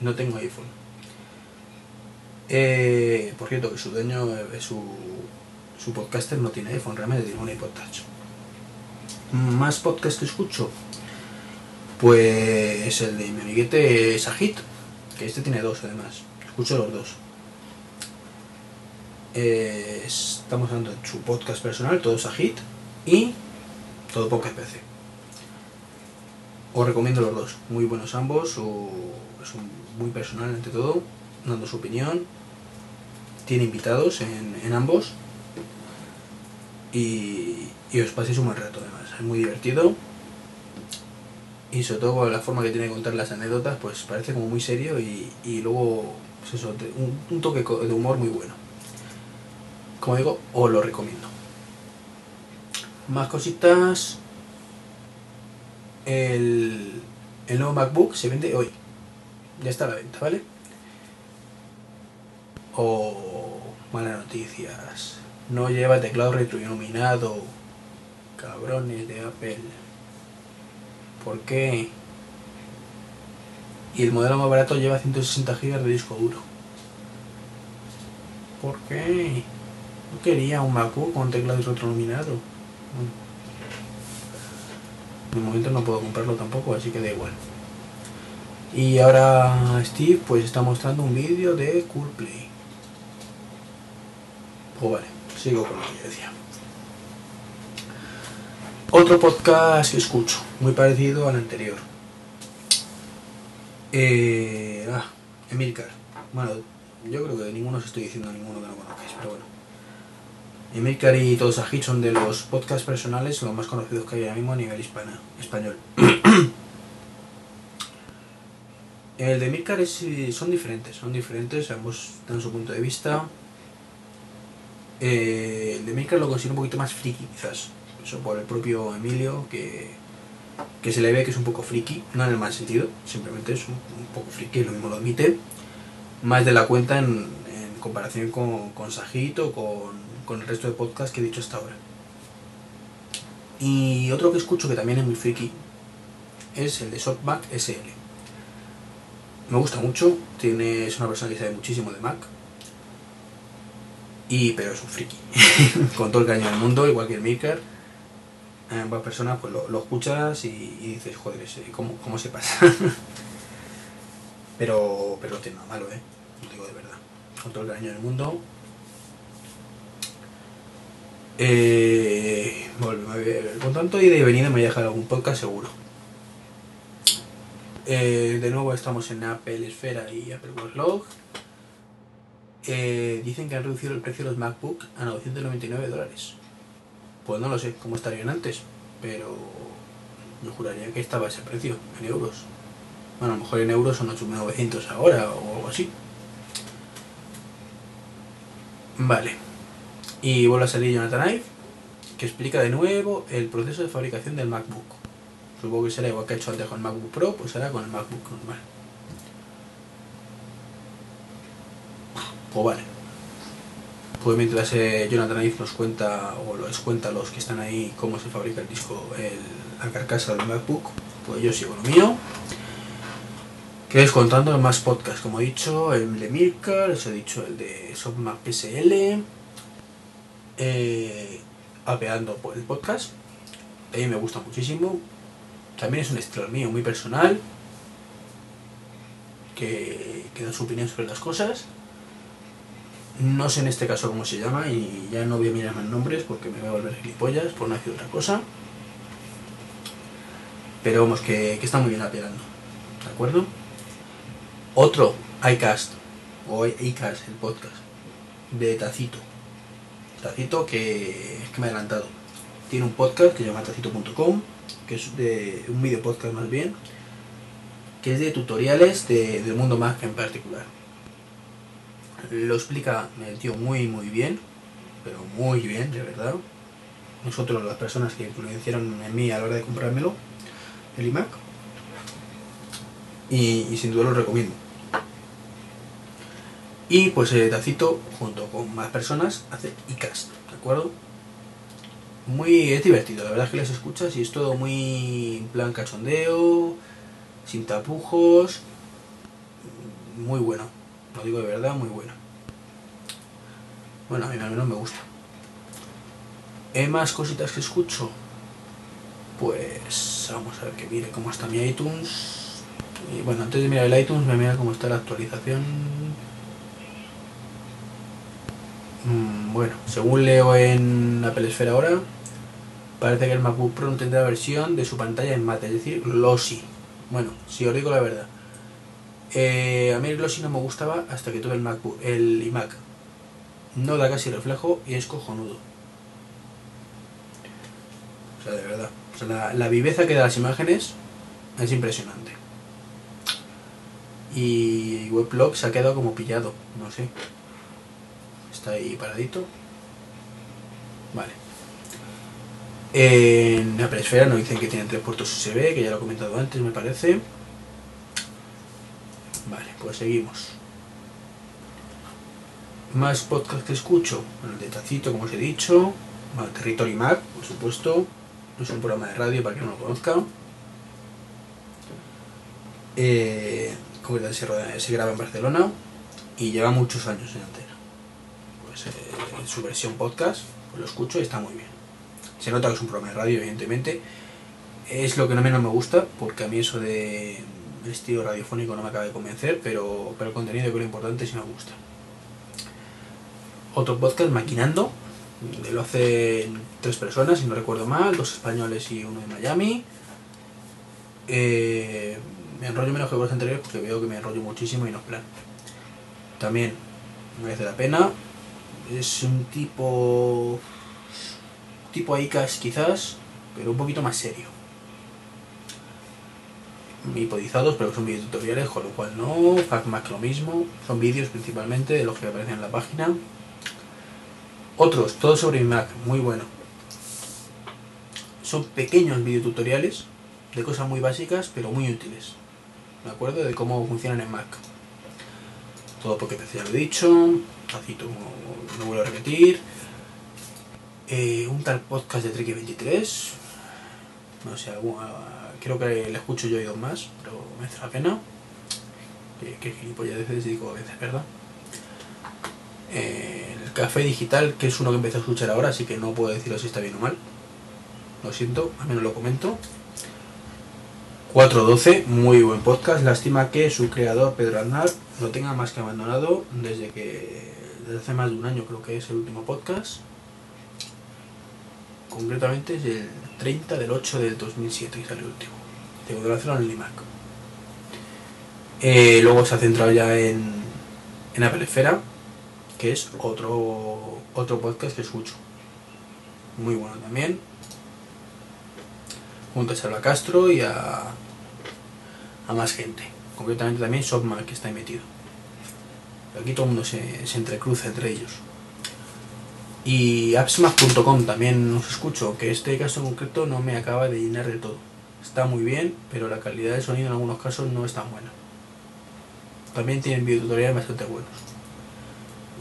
no tengo iPhone. Eh, por cierto, que su dueño, su, su podcaster no tiene iPhone, realmente tiene un iPod Touch. Más podcast que escucho, pues el de mi amiguete Sajit, que este tiene dos además. Escucho los dos. Eh, estamos hablando de su podcast personal, todo Sajit, y todo podcast PC. Os recomiendo los dos, muy buenos ambos, son muy personal ante todo, dando su opinión. Tiene invitados en, ambos. Y, os paséis un buen rato además. Es muy divertido. Y sobre todo la forma que tiene de contar las anécdotas, pues parece como muy serio y, y luego, pues un, toque de humor muy bueno. Como digo, os lo recomiendo. Más cositas. El, el nuevo MacBook se vende hoy ya está a la venta, ¿vale? O malas noticias. No lleva teclado retroiluminado. Cabrones de Apple. ¿Por qué? Y el modelo más barato lleva 160 GB de disco duro. ¿Por qué? No quería un MacBook con teclado retroiluminado. De momento no puedo comprarlo tampoco, así que da igual. Y ahora Steve pues está mostrando un vídeo de Coolplay. Pues vale, sigo con lo que decía. Otro podcast que escucho, muy parecido al anterior. Eh, ah, Emilcar. Bueno, yo creo que de ninguno os estoy diciendo a ninguno que no conozcáis, pero bueno. Emilcar y Todos Ajit son de los podcasts personales los más conocidos que hay ahora mismo a nivel hispana, español. El de Milcar son diferentes, son diferentes, ambos dan su punto de vista. Eh, el de Milcar lo considero un poquito más friki, quizás. Eso por el propio Emilio, que, que se le ve que es un poco friki, no en el mal sentido, simplemente es un, poco friki, lo mismo lo admite. Más de la cuenta en, comparación con, con Sajito, con, con el resto de podcasts que he dicho hasta ahora. Y otro que escucho que también es muy friki es el de Softback SL me gusta mucho, tiene, es una persona que sabe muchísimo de Mac. Y, pero es un friki. Con todo el caño del mundo, igual que el Maker. Ambas personas pues lo, escuchas y, dices, joder, ¿cómo, cómo se pasa? pero, pero no tiene nada malo, ¿eh? Lo digo de verdad. Con todo el caño del mundo. Eh, con tanto ida y venida me voy a dejar algún podcast seguro. Eh, de nuevo estamos en Apple Esfera y Apple Watch Eh, dicen que han reducido el precio de los MacBook a 999 dólares. Pues no lo sé cómo estarían antes, pero yo juraría que estaba ese precio en euros. Bueno, a lo mejor en euros son 8.900 ahora o algo así. Vale. Y vuelve a salir Jonathan Ive, que explica de nuevo el proceso de fabricación del MacBook. Supongo que será igual que ha hecho antes con el MacBook Pro, pues será con el MacBook normal. Pues vale. Pues mientras eh, Jonathan Ive nos cuenta, o les cuenta a los que están ahí cómo se fabrica el disco, el, la carcasa del MacBook, pues yo sigo lo mío. Queréis contando más podcasts, como he dicho, el de Mirka, les he dicho el de Softmap PSL, eh, apeando por el podcast, a mí me gusta muchísimo, también es un estilo mío muy personal, que, que da su opinión sobre las cosas. No sé en este caso cómo se llama y ya no voy a mirar más nombres porque me voy a volver gilipollas por no decir otra cosa. Pero vamos, que, que está muy bien apelando. ¿De acuerdo? Otro, iCast, o iCast, el podcast, de Tacito. Tacito que que me ha adelantado. Tiene un podcast que se llama tacito.com, que es de un video podcast más bien, que es de tutoriales de, del mundo Mac en particular. Lo explica el tío muy muy bien, pero muy bien, de verdad. Nosotros, las personas que influenciaron en mí a la hora de comprármelo, el iMac. Y, sin duda lo recomiendo. Y pues eh, Tacito, junto con más personas, hace iCast, ¿de acuerdo? Muy es divertido, la verdad es que les escuchas y es todo muy en plan cachondeo, sin tapujos, muy bueno, lo digo de verdad, muy bueno. Bueno, a mí al menos me gusta. ¿Hay más cositas que escucho? Pues vamos a ver que mire cómo está mi iTunes. Y bueno, antes de mirar el iTunes, me mira cómo está la actualización. Mm, bueno, según leo en Apple Esfera ahora, parece que el MacBook Pro no tendrá versión de su pantalla en mate, es decir, glossy. Bueno, si os digo la verdad. Eh, a mí el glossy no me gustaba hasta que tuve el MacBook, el iMac. No da casi reflejo y es cojonudo. O sea, de verdad. La, la viveza que da las imágenes es impresionante. Y Weblog se ha quedado como pillado, no sé. Está ahí paradito. Vale. En Apple Esfera nos dicen que tiene tres puertos USB, que ya lo he comentado antes, me parece. Vale, pues seguimos. Más podcast que escucho. Bueno, el de Tacito, como os he dicho. Bueno, Territory Mac, por supuesto. Es un programa de radio para quien no lo conozca. Eh, como que se, se graba en Barcelona y lleva muchos años en antena. Pues eh, su versión podcast, pues lo escucho y está muy bien. Se nota que es un programa de radio, evidentemente. Es lo que no menos me gusta, porque a mí eso de el estilo radiofónico no me acaba de convencer, pero, pero el contenido lo importante sí me gusta. Otro podcast, Maquinando, eh, lo hacen tres personas, si no recuerdo mal, dos españoles y uno de Miami. Eh, me enrollo menos que con los anteriores porque veo que me enrollo muchísimo y no es plan. También merece la pena. Es un tipo. tipo ICAS quizás, pero un poquito más serio. Hipodizados, pero son videotutoriales, con lo cual no. FacMac lo mismo. Son vídeos principalmente de los que aparecen en la página. Otros, todos sobre Mac, muy bueno. Son pequeños videotutoriales de cosas muy básicas, pero muy útiles. ¿De acuerdo? De cómo funcionan en Mac. Todo porque PC ya lo he dicho. Tacito, no, no vuelvo a repetir. Eh, un tal podcast de Trek 23. No sé, ah, creo que le escucho yo y dos más, pero merece la pena. Que, que gilipolleces digo a veces, ¿verdad? Eh, el café digital, que es uno que empecé a escuchar ahora, así que no puedo deciros si está bien o mal. Lo siento, al menos lo comento. 412, muy buen podcast. Lástima que su creador, Pedro Aznar, lo tenga más que abandonado desde que. desde hace más de un año, creo que es el último podcast. Concretamente es el 30 del 8 del 2007 que salió el último. De modulación en el iMac. Eh, luego se ha centrado ya en, en Apple Esfera, que es otro, otro podcast que escucho. Muy bueno también. Junto a Salva Castro y a, a más gente. Concretamente también Softman, que está ahí metido. Aquí todo el mundo se, se entrecruza entre ellos. Y appsmac.com también os escucho, que este caso concreto no me acaba de llenar de todo. Está muy bien, pero la calidad del sonido en algunos casos no es tan buena. También tienen videotutoriales bastante buenos.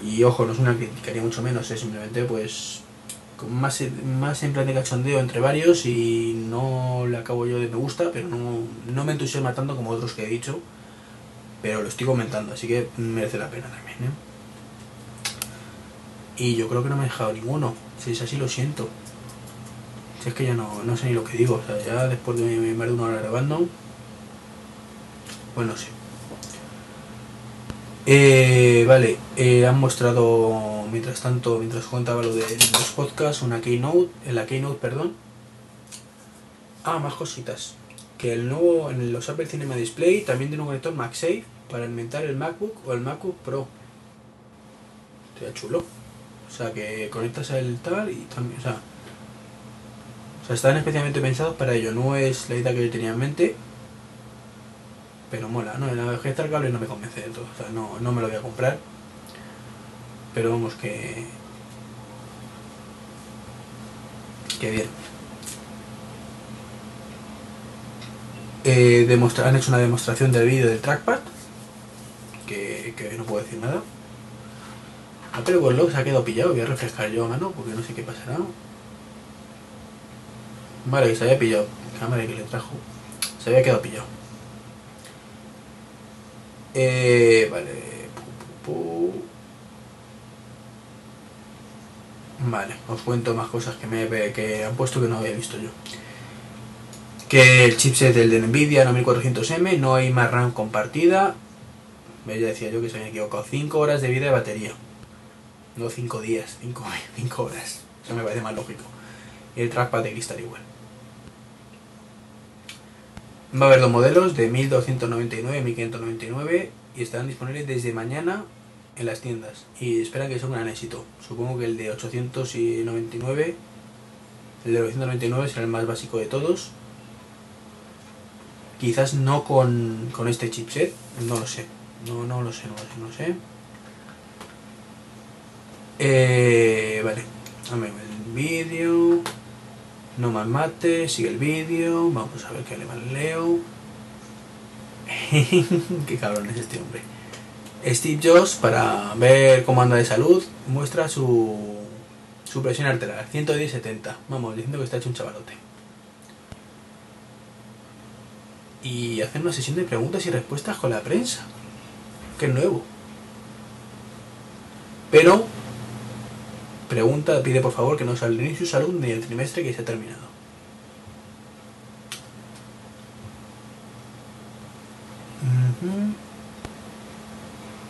Y ojo, no es una crítica, ni mucho menos, es simplemente pues más, más en plan de cachondeo entre varios y no le acabo yo de me gusta, pero no, no me entusiasma tanto como otros que he dicho, pero lo estoy comentando, así que merece la pena también. ¿eh? Y yo creo que no me he dejado ninguno, si es así lo siento. Si es que ya no, no sé ni lo que digo, o sea, ya después de más de una hora grabando, pues no sé. Eh, vale, eh, han mostrado, mientras tanto, mientras contaba lo de los podcasts, una Keynote, en la Keynote, perdón. Ah, más cositas. Que el nuevo, en los Apple Cinema Display también tiene un conector MagSafe para alimentar el MacBook o el MacBook Pro. Sería chulo. O sea, que conectas el tal y también, o sea... O sea, están especialmente pensados para ello. No es la idea que yo tenía en mente, pero mola, ¿no? La el cable no me convence de todo, o sea, no, no me lo voy a comprar. Pero vamos que... Que bien. Eh, han hecho una demostración del vídeo del trackpad, que, que, no puedo decir nada. Ah, pero Warlock se ha quedado pillado, voy a refrescar yo a mano porque no sé qué pasará. Vale, se había pillado. Cámara que le trajo. Se había quedado pillado. Eh, vale. Vale, os cuento más cosas que me que han puesto que no había visto yo. Que el chipset del de Nvidia 9400M no hay más RAM compartida. Ya decía yo que se había equivocado. 5 horas de vida de batería. No 5 días, 5 horas. Eso me parece más lógico. Y el trackpad de cristal igual. Va a haber dos modelos de 1299 y 1599 y estarán disponibles desde mañana en las tiendas y esperan que sea un gran éxito. Supongo que el de 899, el de 999 será el más básico de todos. Quizás no con, con este chipset, no lo sé, no, no lo sé, no lo sé, no lo sé. Eh, vale, el vídeo. No más mate, sigue el vídeo, vamos a ver qué alemán leo. qué cabrón es este hombre. Steve Jobs, para ver cómo anda de salud, muestra su, su presión arterial, 110-70. Vamos, diciendo que está hecho un chavalote. Y hacer una sesión de preguntas y respuestas con la prensa. Que es nuevo. Pero Pregunta, pide por favor que no salga ni su salud ni el trimestre que se ha terminado.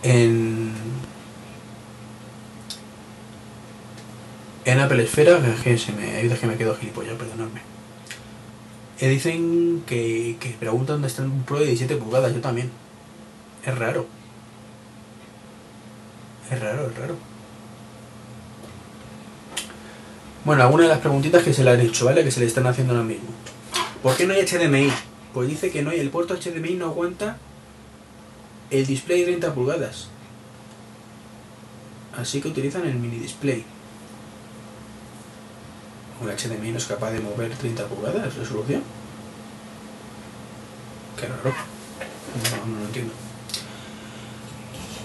En, en Apple Esfera, que ayuda que me quedo gilipollas, perdonadme. Eh, dicen que, que preguntan dónde está un Pro de 17 pulgadas, yo también. Es raro. Es raro, es raro. Bueno, algunas de las preguntitas que se le han hecho, ¿vale? Que se le están haciendo ahora mismo. ¿Por qué no hay HDMI? Pues dice que no hay, el puerto HDMI no aguanta el display de 30 pulgadas. Así que utilizan el mini display. ¿Un HDMI no es capaz de mover 30 pulgadas de resolución? Qué raro. No, lo entiendo.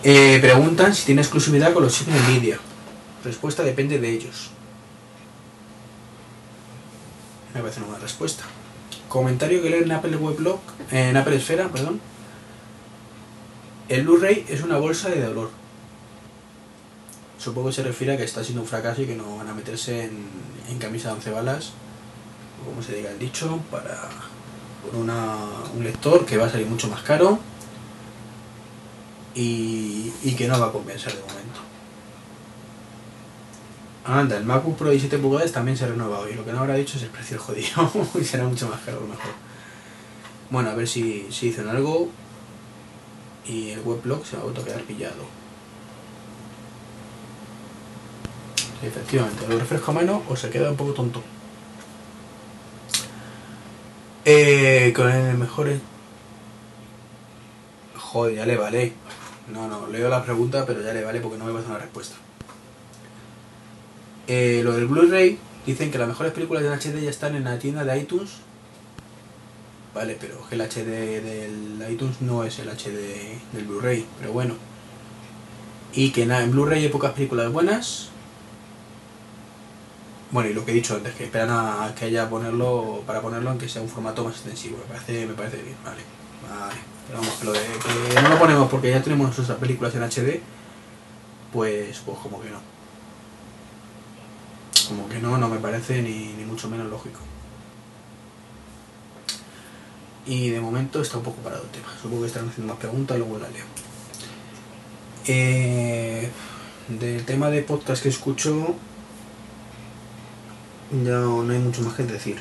Eh, preguntan si tiene exclusividad con los chips Nvidia. Respuesta depende de ellos. Me parece una buena respuesta. Comentario que leer en Apple Weblog, en Apple Esfera, perdón. El Blu-ray es una bolsa de dolor. Supongo que se refiere a que está siendo un fracaso y que no van a meterse en, camisa de once balas, como se diga el dicho, para por una, un lector que va a salir mucho más caro y, y que no va a compensar de momento. Anda, el MacBook Pro de 17 pulgadas también se ha renovado y lo que no habrá dicho es el precio jodido y será mucho más caro a lo mejor. Bueno, a ver si, si dicen algo y el weblog se va a auto quedar pillado. Efectivamente, lo refresco a mano o se queda un poco tonto. Eh, con el mejor... Joder, ya le vale. No, no, leo la pregunta, pero ya le vale porque no me va a hacer una respuesta. Eh, lo del Blu-ray, dicen que las mejores películas en HD ya están en la tienda de iTunes. Vale, pero que el HD del iTunes no es el HD del Blu-ray, pero bueno. Y que nada, en Blu-ray hay pocas películas buenas. Bueno, y lo que he dicho antes, que esperan a que haya ponerlo para ponerlo aunque sea un formato más extensivo. Me parece, me parece bien, vale. Vale. Pero vamos, que lo de que no lo ponemos porque ya tenemos nuestras películas en HD, pues, pues como que no. Como que no, no me parece ni, ni mucho menos lógico. Y de momento está un poco parado el tema. Supongo que están haciendo más preguntas, luego la leo. Eh, del tema de podcast que escucho, ya no hay mucho más que decir.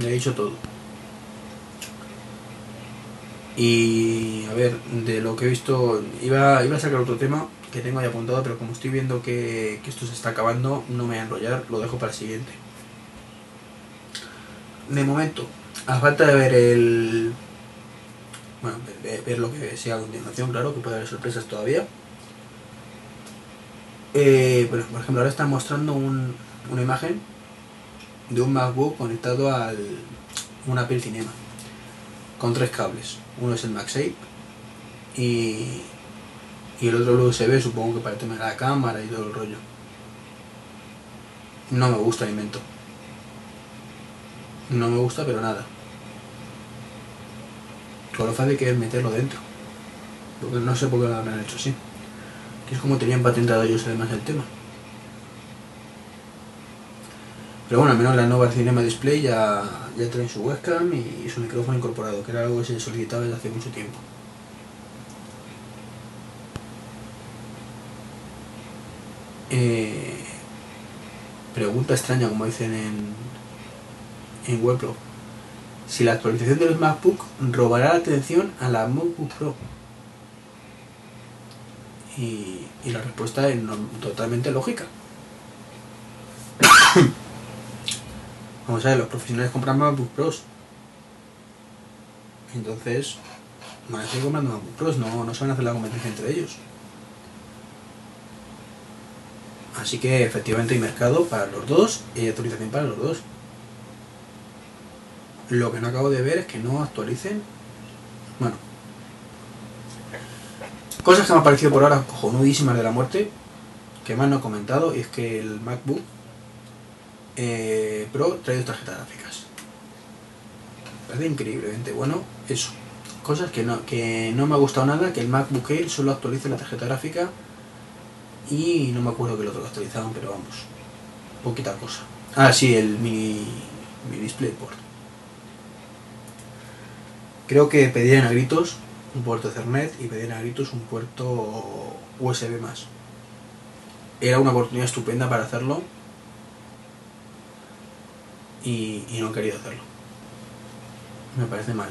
Ya he dicho todo. Y a ver, de lo que he visto, iba, iba a sacar otro tema que tengo ahí apuntado, pero como estoy viendo que, esto se está acabando, no me voy a enrollar, lo dejo para el siguiente. De momento, a falta de ver el. Bueno, ver, lo que sea a continuación, claro, que puede haber sorpresas todavía. Eh, pero, por ejemplo, ahora están mostrando un, una imagen de un MacBook conectado al un Apple Cinema con tres cables. Uno es el MagSafe y, y el otro USB, supongo que para de la cámara y todo el rollo. No me gusta el invento. No me gusta, pero nada. Con lo fácil que es meterlo dentro. Porque no sé por qué lo habrán hecho así. Que es como tenían patentado ellos además el tema. Pero bueno, al menos la nueva Cinema Display ya, ya trae su webcam y su micrófono incorporado, que era algo que se solicitaba desde hace mucho tiempo. Pregunta extraña, como dicen en, en Weblo. Si la actualización de los MacBook robará la atención a la MacBook Pro. Y, y la respuesta es no- totalmente lógica. Vamos a ver, los profesionales compran MacBook Pros. Entonces, van a seguir comprando MacBook Pros, no, no se hacer la competencia entre ellos. Así que efectivamente hay mercado para los dos y actualización para los dos. Lo que no acabo de ver es que no actualicen. Bueno. Cosas que me han parecido por ahora cojonudísimas de la muerte. Que más no he comentado. Y es que el MacBook eh, Pro trae dos tarjetas gráficas. Parece increíblemente bueno eso. Cosas que no, que no me ha gustado nada. Que el MacBook Air solo actualice la tarjeta gráfica. Y no me acuerdo que el otro lo actualizaban, pero vamos. Poquita cosa. Ah, sí, el mini, mi DisplayPort. Creo que pedirían a gritos un puerto Ethernet y pedirían a gritos un puerto USB más. Era una oportunidad estupenda para hacerlo y, y no han querido hacerlo. Me parece mal.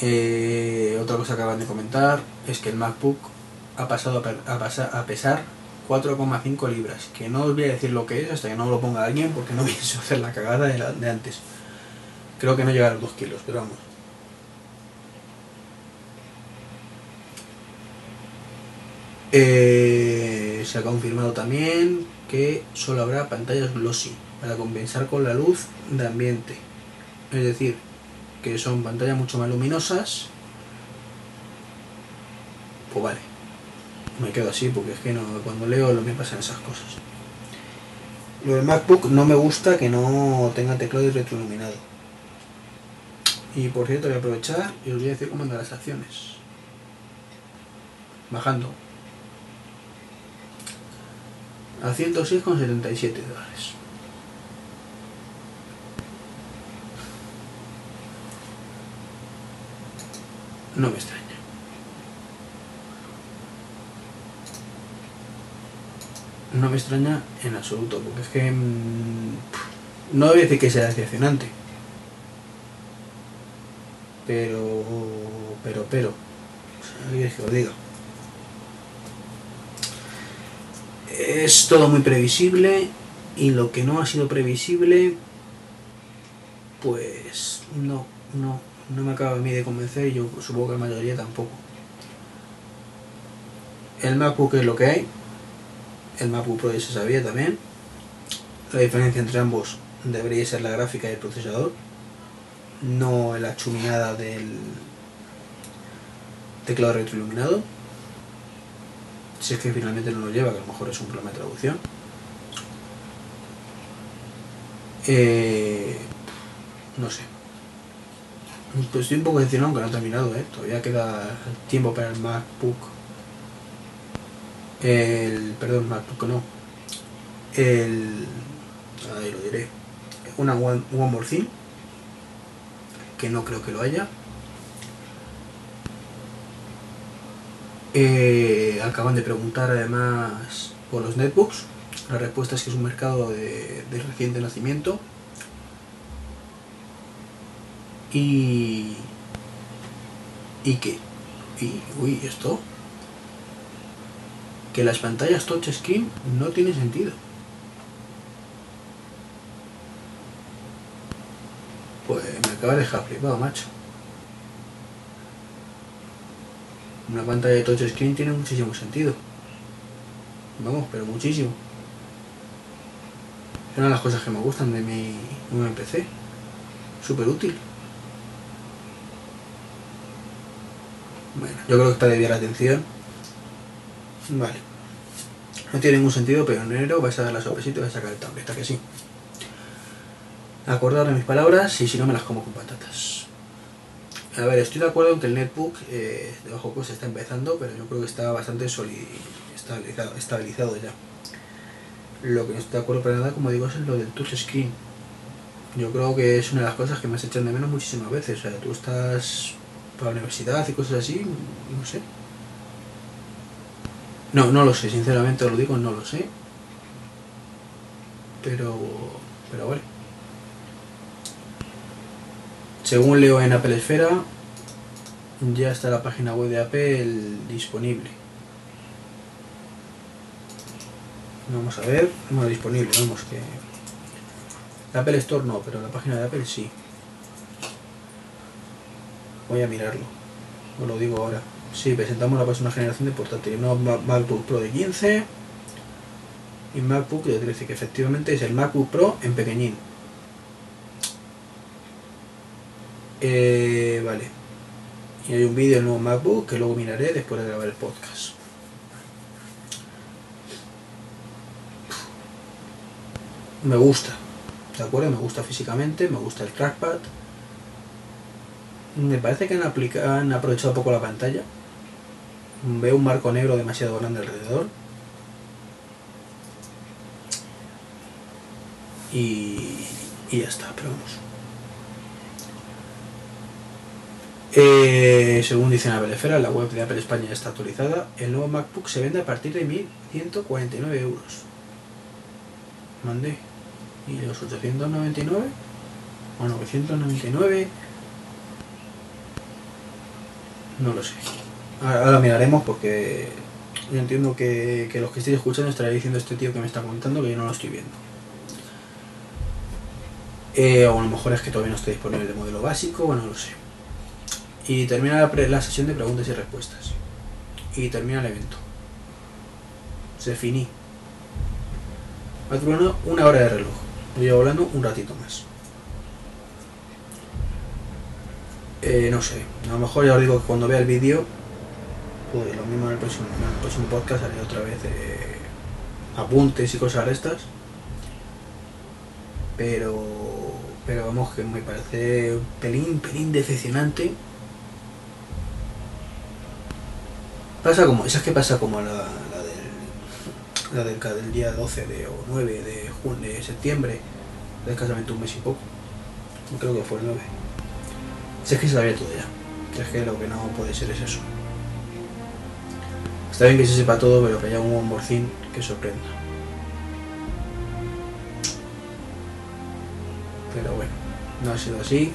Eh, otra cosa que acaban de comentar es que el MacBook ha pasado a, per- a pesar 4,5 libras. Que no os voy a decir lo que es hasta que no lo ponga alguien porque no pienso hacer la cagada de antes. Creo que no llega a los 2 kilos, pero vamos. Eh, se ha confirmado también que solo habrá pantallas glossy para compensar con la luz de ambiente. Es decir, que son pantallas mucho más luminosas. Pues vale. Me quedo así porque es que no, cuando leo no me pasan esas cosas. Lo del MacBook no me gusta que no tenga teclado retroiluminado. Y por cierto voy a aprovechar y os voy a decir cómo andan las acciones. Bajando. A 106,77 dólares. No me extraña. No me extraña en absoluto, porque es que mm, no voy a decir que sea decepcionante. Pero, pero, pero, o sea, ¿qué queréis que os diga? Es todo muy previsible y lo que no ha sido previsible, pues no, no, no me acaba a mí de convencer y yo supongo que la mayoría tampoco. El MacBook es lo que hay el MacBook Pro ya se sabía también. La diferencia entre ambos debería ser la gráfica y el procesador, no la chuminada del teclado retroiluminado. Si es que finalmente no lo lleva, que a lo mejor es un problema de traducción. Eh, no sé. Pues estoy un poco decepcionado aunque no ha terminado, ¿eh? Todavía queda tiempo para el MacBook. El. Perdón, MacBook no. El. Ahí lo diré. Una One, one More Thing. Que no creo que lo haya. Eh, acaban de preguntar además por los netbooks. La respuesta es que es un mercado de, de reciente nacimiento. Y. ¿Y qué? Y. Uy, esto. Que las pantallas touchscreen no tiene sentido. Pues me acaba de dejar flipado, macho. Una pantalla de touchscreen tiene muchísimo sentido. Vamos, pero muchísimo. Es una de las cosas que me gustan de mi nuevo PC. Súper útil. Bueno, yo creo que está de la atención. Vale. No tiene ningún sentido, pero en enero vais a dar la sorpresita y vais a sacar el tableta, que sí. Acordar de mis palabras y si no me las como con patatas. A ver, estoy de acuerdo en que el netbook eh, de bajo coste está empezando, pero yo creo que está bastante estabilizado, estabilizado ya. Lo que no estoy de acuerdo para nada, como digo, es lo del touchscreen. Yo creo que es una de las cosas que me has echado de menos muchísimas veces. O sea, tú estás para la universidad y cosas así, no sé. No, no lo sé, sinceramente lo digo, no lo sé. Pero, pero bueno. Según leo en Apple Esfera, ya está la página web de Apple disponible. Vamos a ver, no disponible, vamos que... Apple Store no, pero la página de Apple sí. Voy a mirarlo, os lo digo ahora. Sí, presentamos la próxima generación de portátiles, no MacBook Pro de 15 y MacBook de 13, que efectivamente es el MacBook Pro en pequeñín. Eh, vale. Y hay un vídeo del nuevo MacBook que luego miraré después de grabar el podcast. Me gusta, ¿de acuerdo? Me gusta físicamente, me gusta el trackpad. Me parece que han, aplicado, han aprovechado poco la pantalla. Veo un marco negro demasiado grande alrededor. Y, y ya está, pero vamos. Eh, según dice Apple Esfera, la web de Apple España ya está actualizada. El nuevo MacBook se vende a partir de 1.149 euros. Mandé. ¿Y los 899? ¿O 999? No lo sé. Ahora, ahora miraremos porque yo entiendo que, que los que estéis escuchando estaréis diciendo este tío que me está contando que yo no lo estoy viendo. Eh, o a lo mejor es que todavía no está disponible el modelo básico, bueno, no lo sé. Y termina la, sesión de preguntas y respuestas. Y termina el evento. Se finí. Ha durado una hora de reloj. Llevo hablando un ratito más. Eh, no sé. A lo mejor ya os digo que cuando vea el vídeo, lo mismo en el próximo, en el próximo podcast haré otra vez eh, apuntes y cosas de estas. Pero, pero vamos, que me parece un pelín, pelín decepcionante. Pasa como, esa es que pasa como la, la del, la del, día 12 de, o 9 de, jun- de septiembre, de un mes y poco. Creo que fue el 9. Si es que se sabía todo ya. Si es que lo que no puede ser es eso. Está bien que se sepa todo, pero que haya un morcín que sorprenda. Pero bueno, no ha sido así.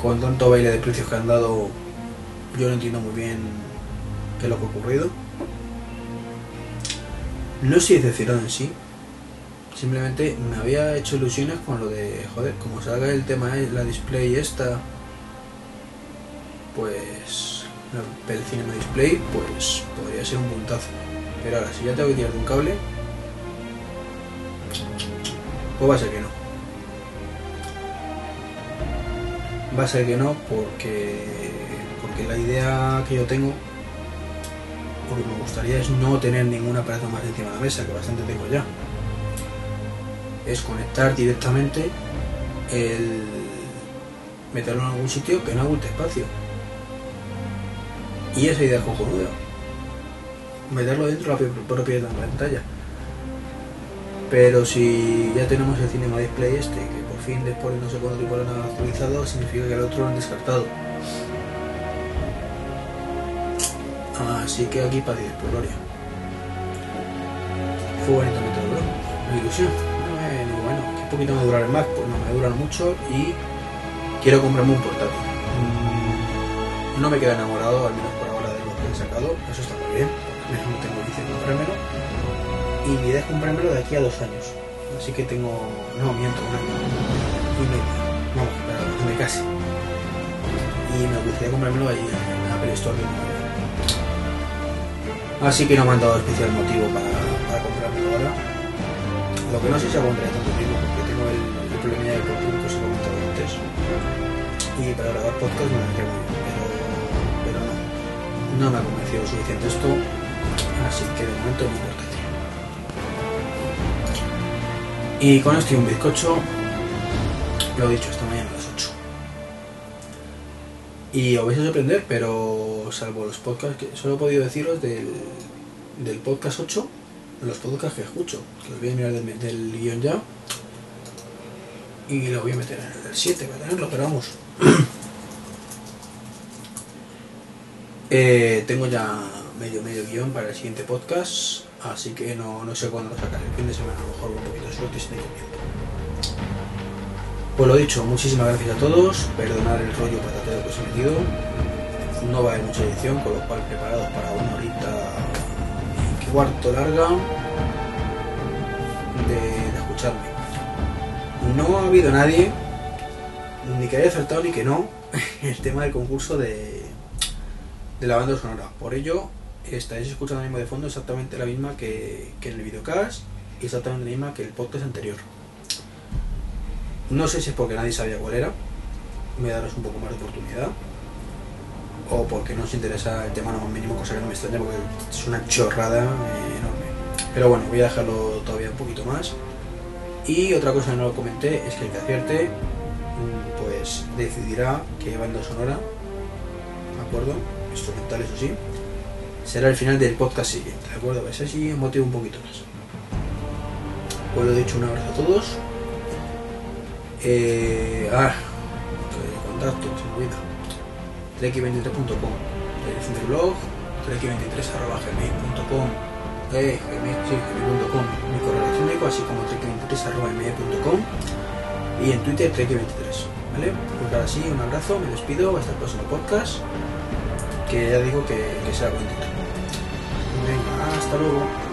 Con tanto baile de precios que han dado, yo no entiendo muy bien qué es lo que ha ocurrido. No estoy decepcionado en sí. Simplemente me había hecho ilusiones con lo de, joder, como salga el tema la display esta, pues el Cinema Display, pues podría ser un puntazo. Pero ahora, si ya tengo que tirar de un cable, pues va a ser que no. Va a ser que no porque, porque la idea que yo tengo, lo que me gustaría es no tener ningún aparato más encima de la mesa, que bastante tengo ya. Es conectar directamente el meterlo en algún sitio que no agulte espacio. Y esa idea es cojonuda. Meterlo dentro de la propia pantalla. Pero si ya tenemos el Cinema Display este, que por fin después de no sé cuánto tiempo lo han actualizado, significa que el otro lo han descartado. Así que aquí para por gloria. Fue bonito meterlo, una ilusión. Bueno, bueno, que poquito me durar más, pues no me duran mucho y quiero comprarme un portátil. Mm, no me queda enamorado, al menos sacado, eso está muy bien, no tengo dice comprármelo y mi idea es comprármelo de aquí a dos años. Así que tengo, no miento, un año y medio, vamos, para que me case. Y me gustaría comprármelo ahí en Apple Store de Así que no me han dado especial motivo para, para comprármelo ahora. Lo que no sé si aguantaré tanto tiempo porque tengo el, problema del problema que os he comentado antes. Y para grabar podcast me no. No me ha convencido suficiente esto. Así que de momento no importa. Y con esto y un bizcocho, lo he dicho esta mañana a las 8. Y os vais a sorprender, pero salvo los podcasts que solo he podido deciros del, del podcast 8, los podcasts que escucho, que os voy a mirar del, del guion ya. Y lo voy a meter en el 7 para tenerlo, pero vamos. eh, tengo ya medio medio guion para el siguiente podcast así que no, no sé cuándo lo sacaré. El fin de semana a lo mejor un poquito de suerte si tengo tiempo. Pues lo dicho, muchísimas gracias a todos, perdonad el rollo patatero que os he metido. No va a haber mucha edición, con lo cual preparados para una horita cuarto larga de, de escucharme. No ha habido nadie, ni que haya acertado ni que no, el tema del concurso de, de la banda sonora. Por ello, estáis escuchando el mismo de fondo exactamente la misma que, que en el videocast y exactamente la misma que el podcast anterior. No sé si es porque nadie sabía cuál era, me daros un poco más de oportunidad, o porque no os interesa el tema no más mínimo, cosa que no me extraña porque es una chorrada enorme. Pero bueno, voy a dejarlo todavía un poquito más. Y otra cosa que no lo comenté es que el que acierte, mm, pues decidirá qué banda sonora, ¿de acuerdo? Instrumental, eso sí, será el final del podcast siguiente, ¿de acuerdo? Ese sí motivo un poquito más. Pues lo dicho, un abrazo a todos. Eh, ah, contacto, se me olvida. treki23.com, dirección del blog, treki23.gmail.com, eh, gmail, sí, gmail.com, mi correo electrónico, así como treki23.gmail.com y en Twitter treki23, ¿vale? Pues ahora sí, un abrazo, me despido, hasta el próximo podcast, que ya digo que, que será bonito. Venga, hasta luego.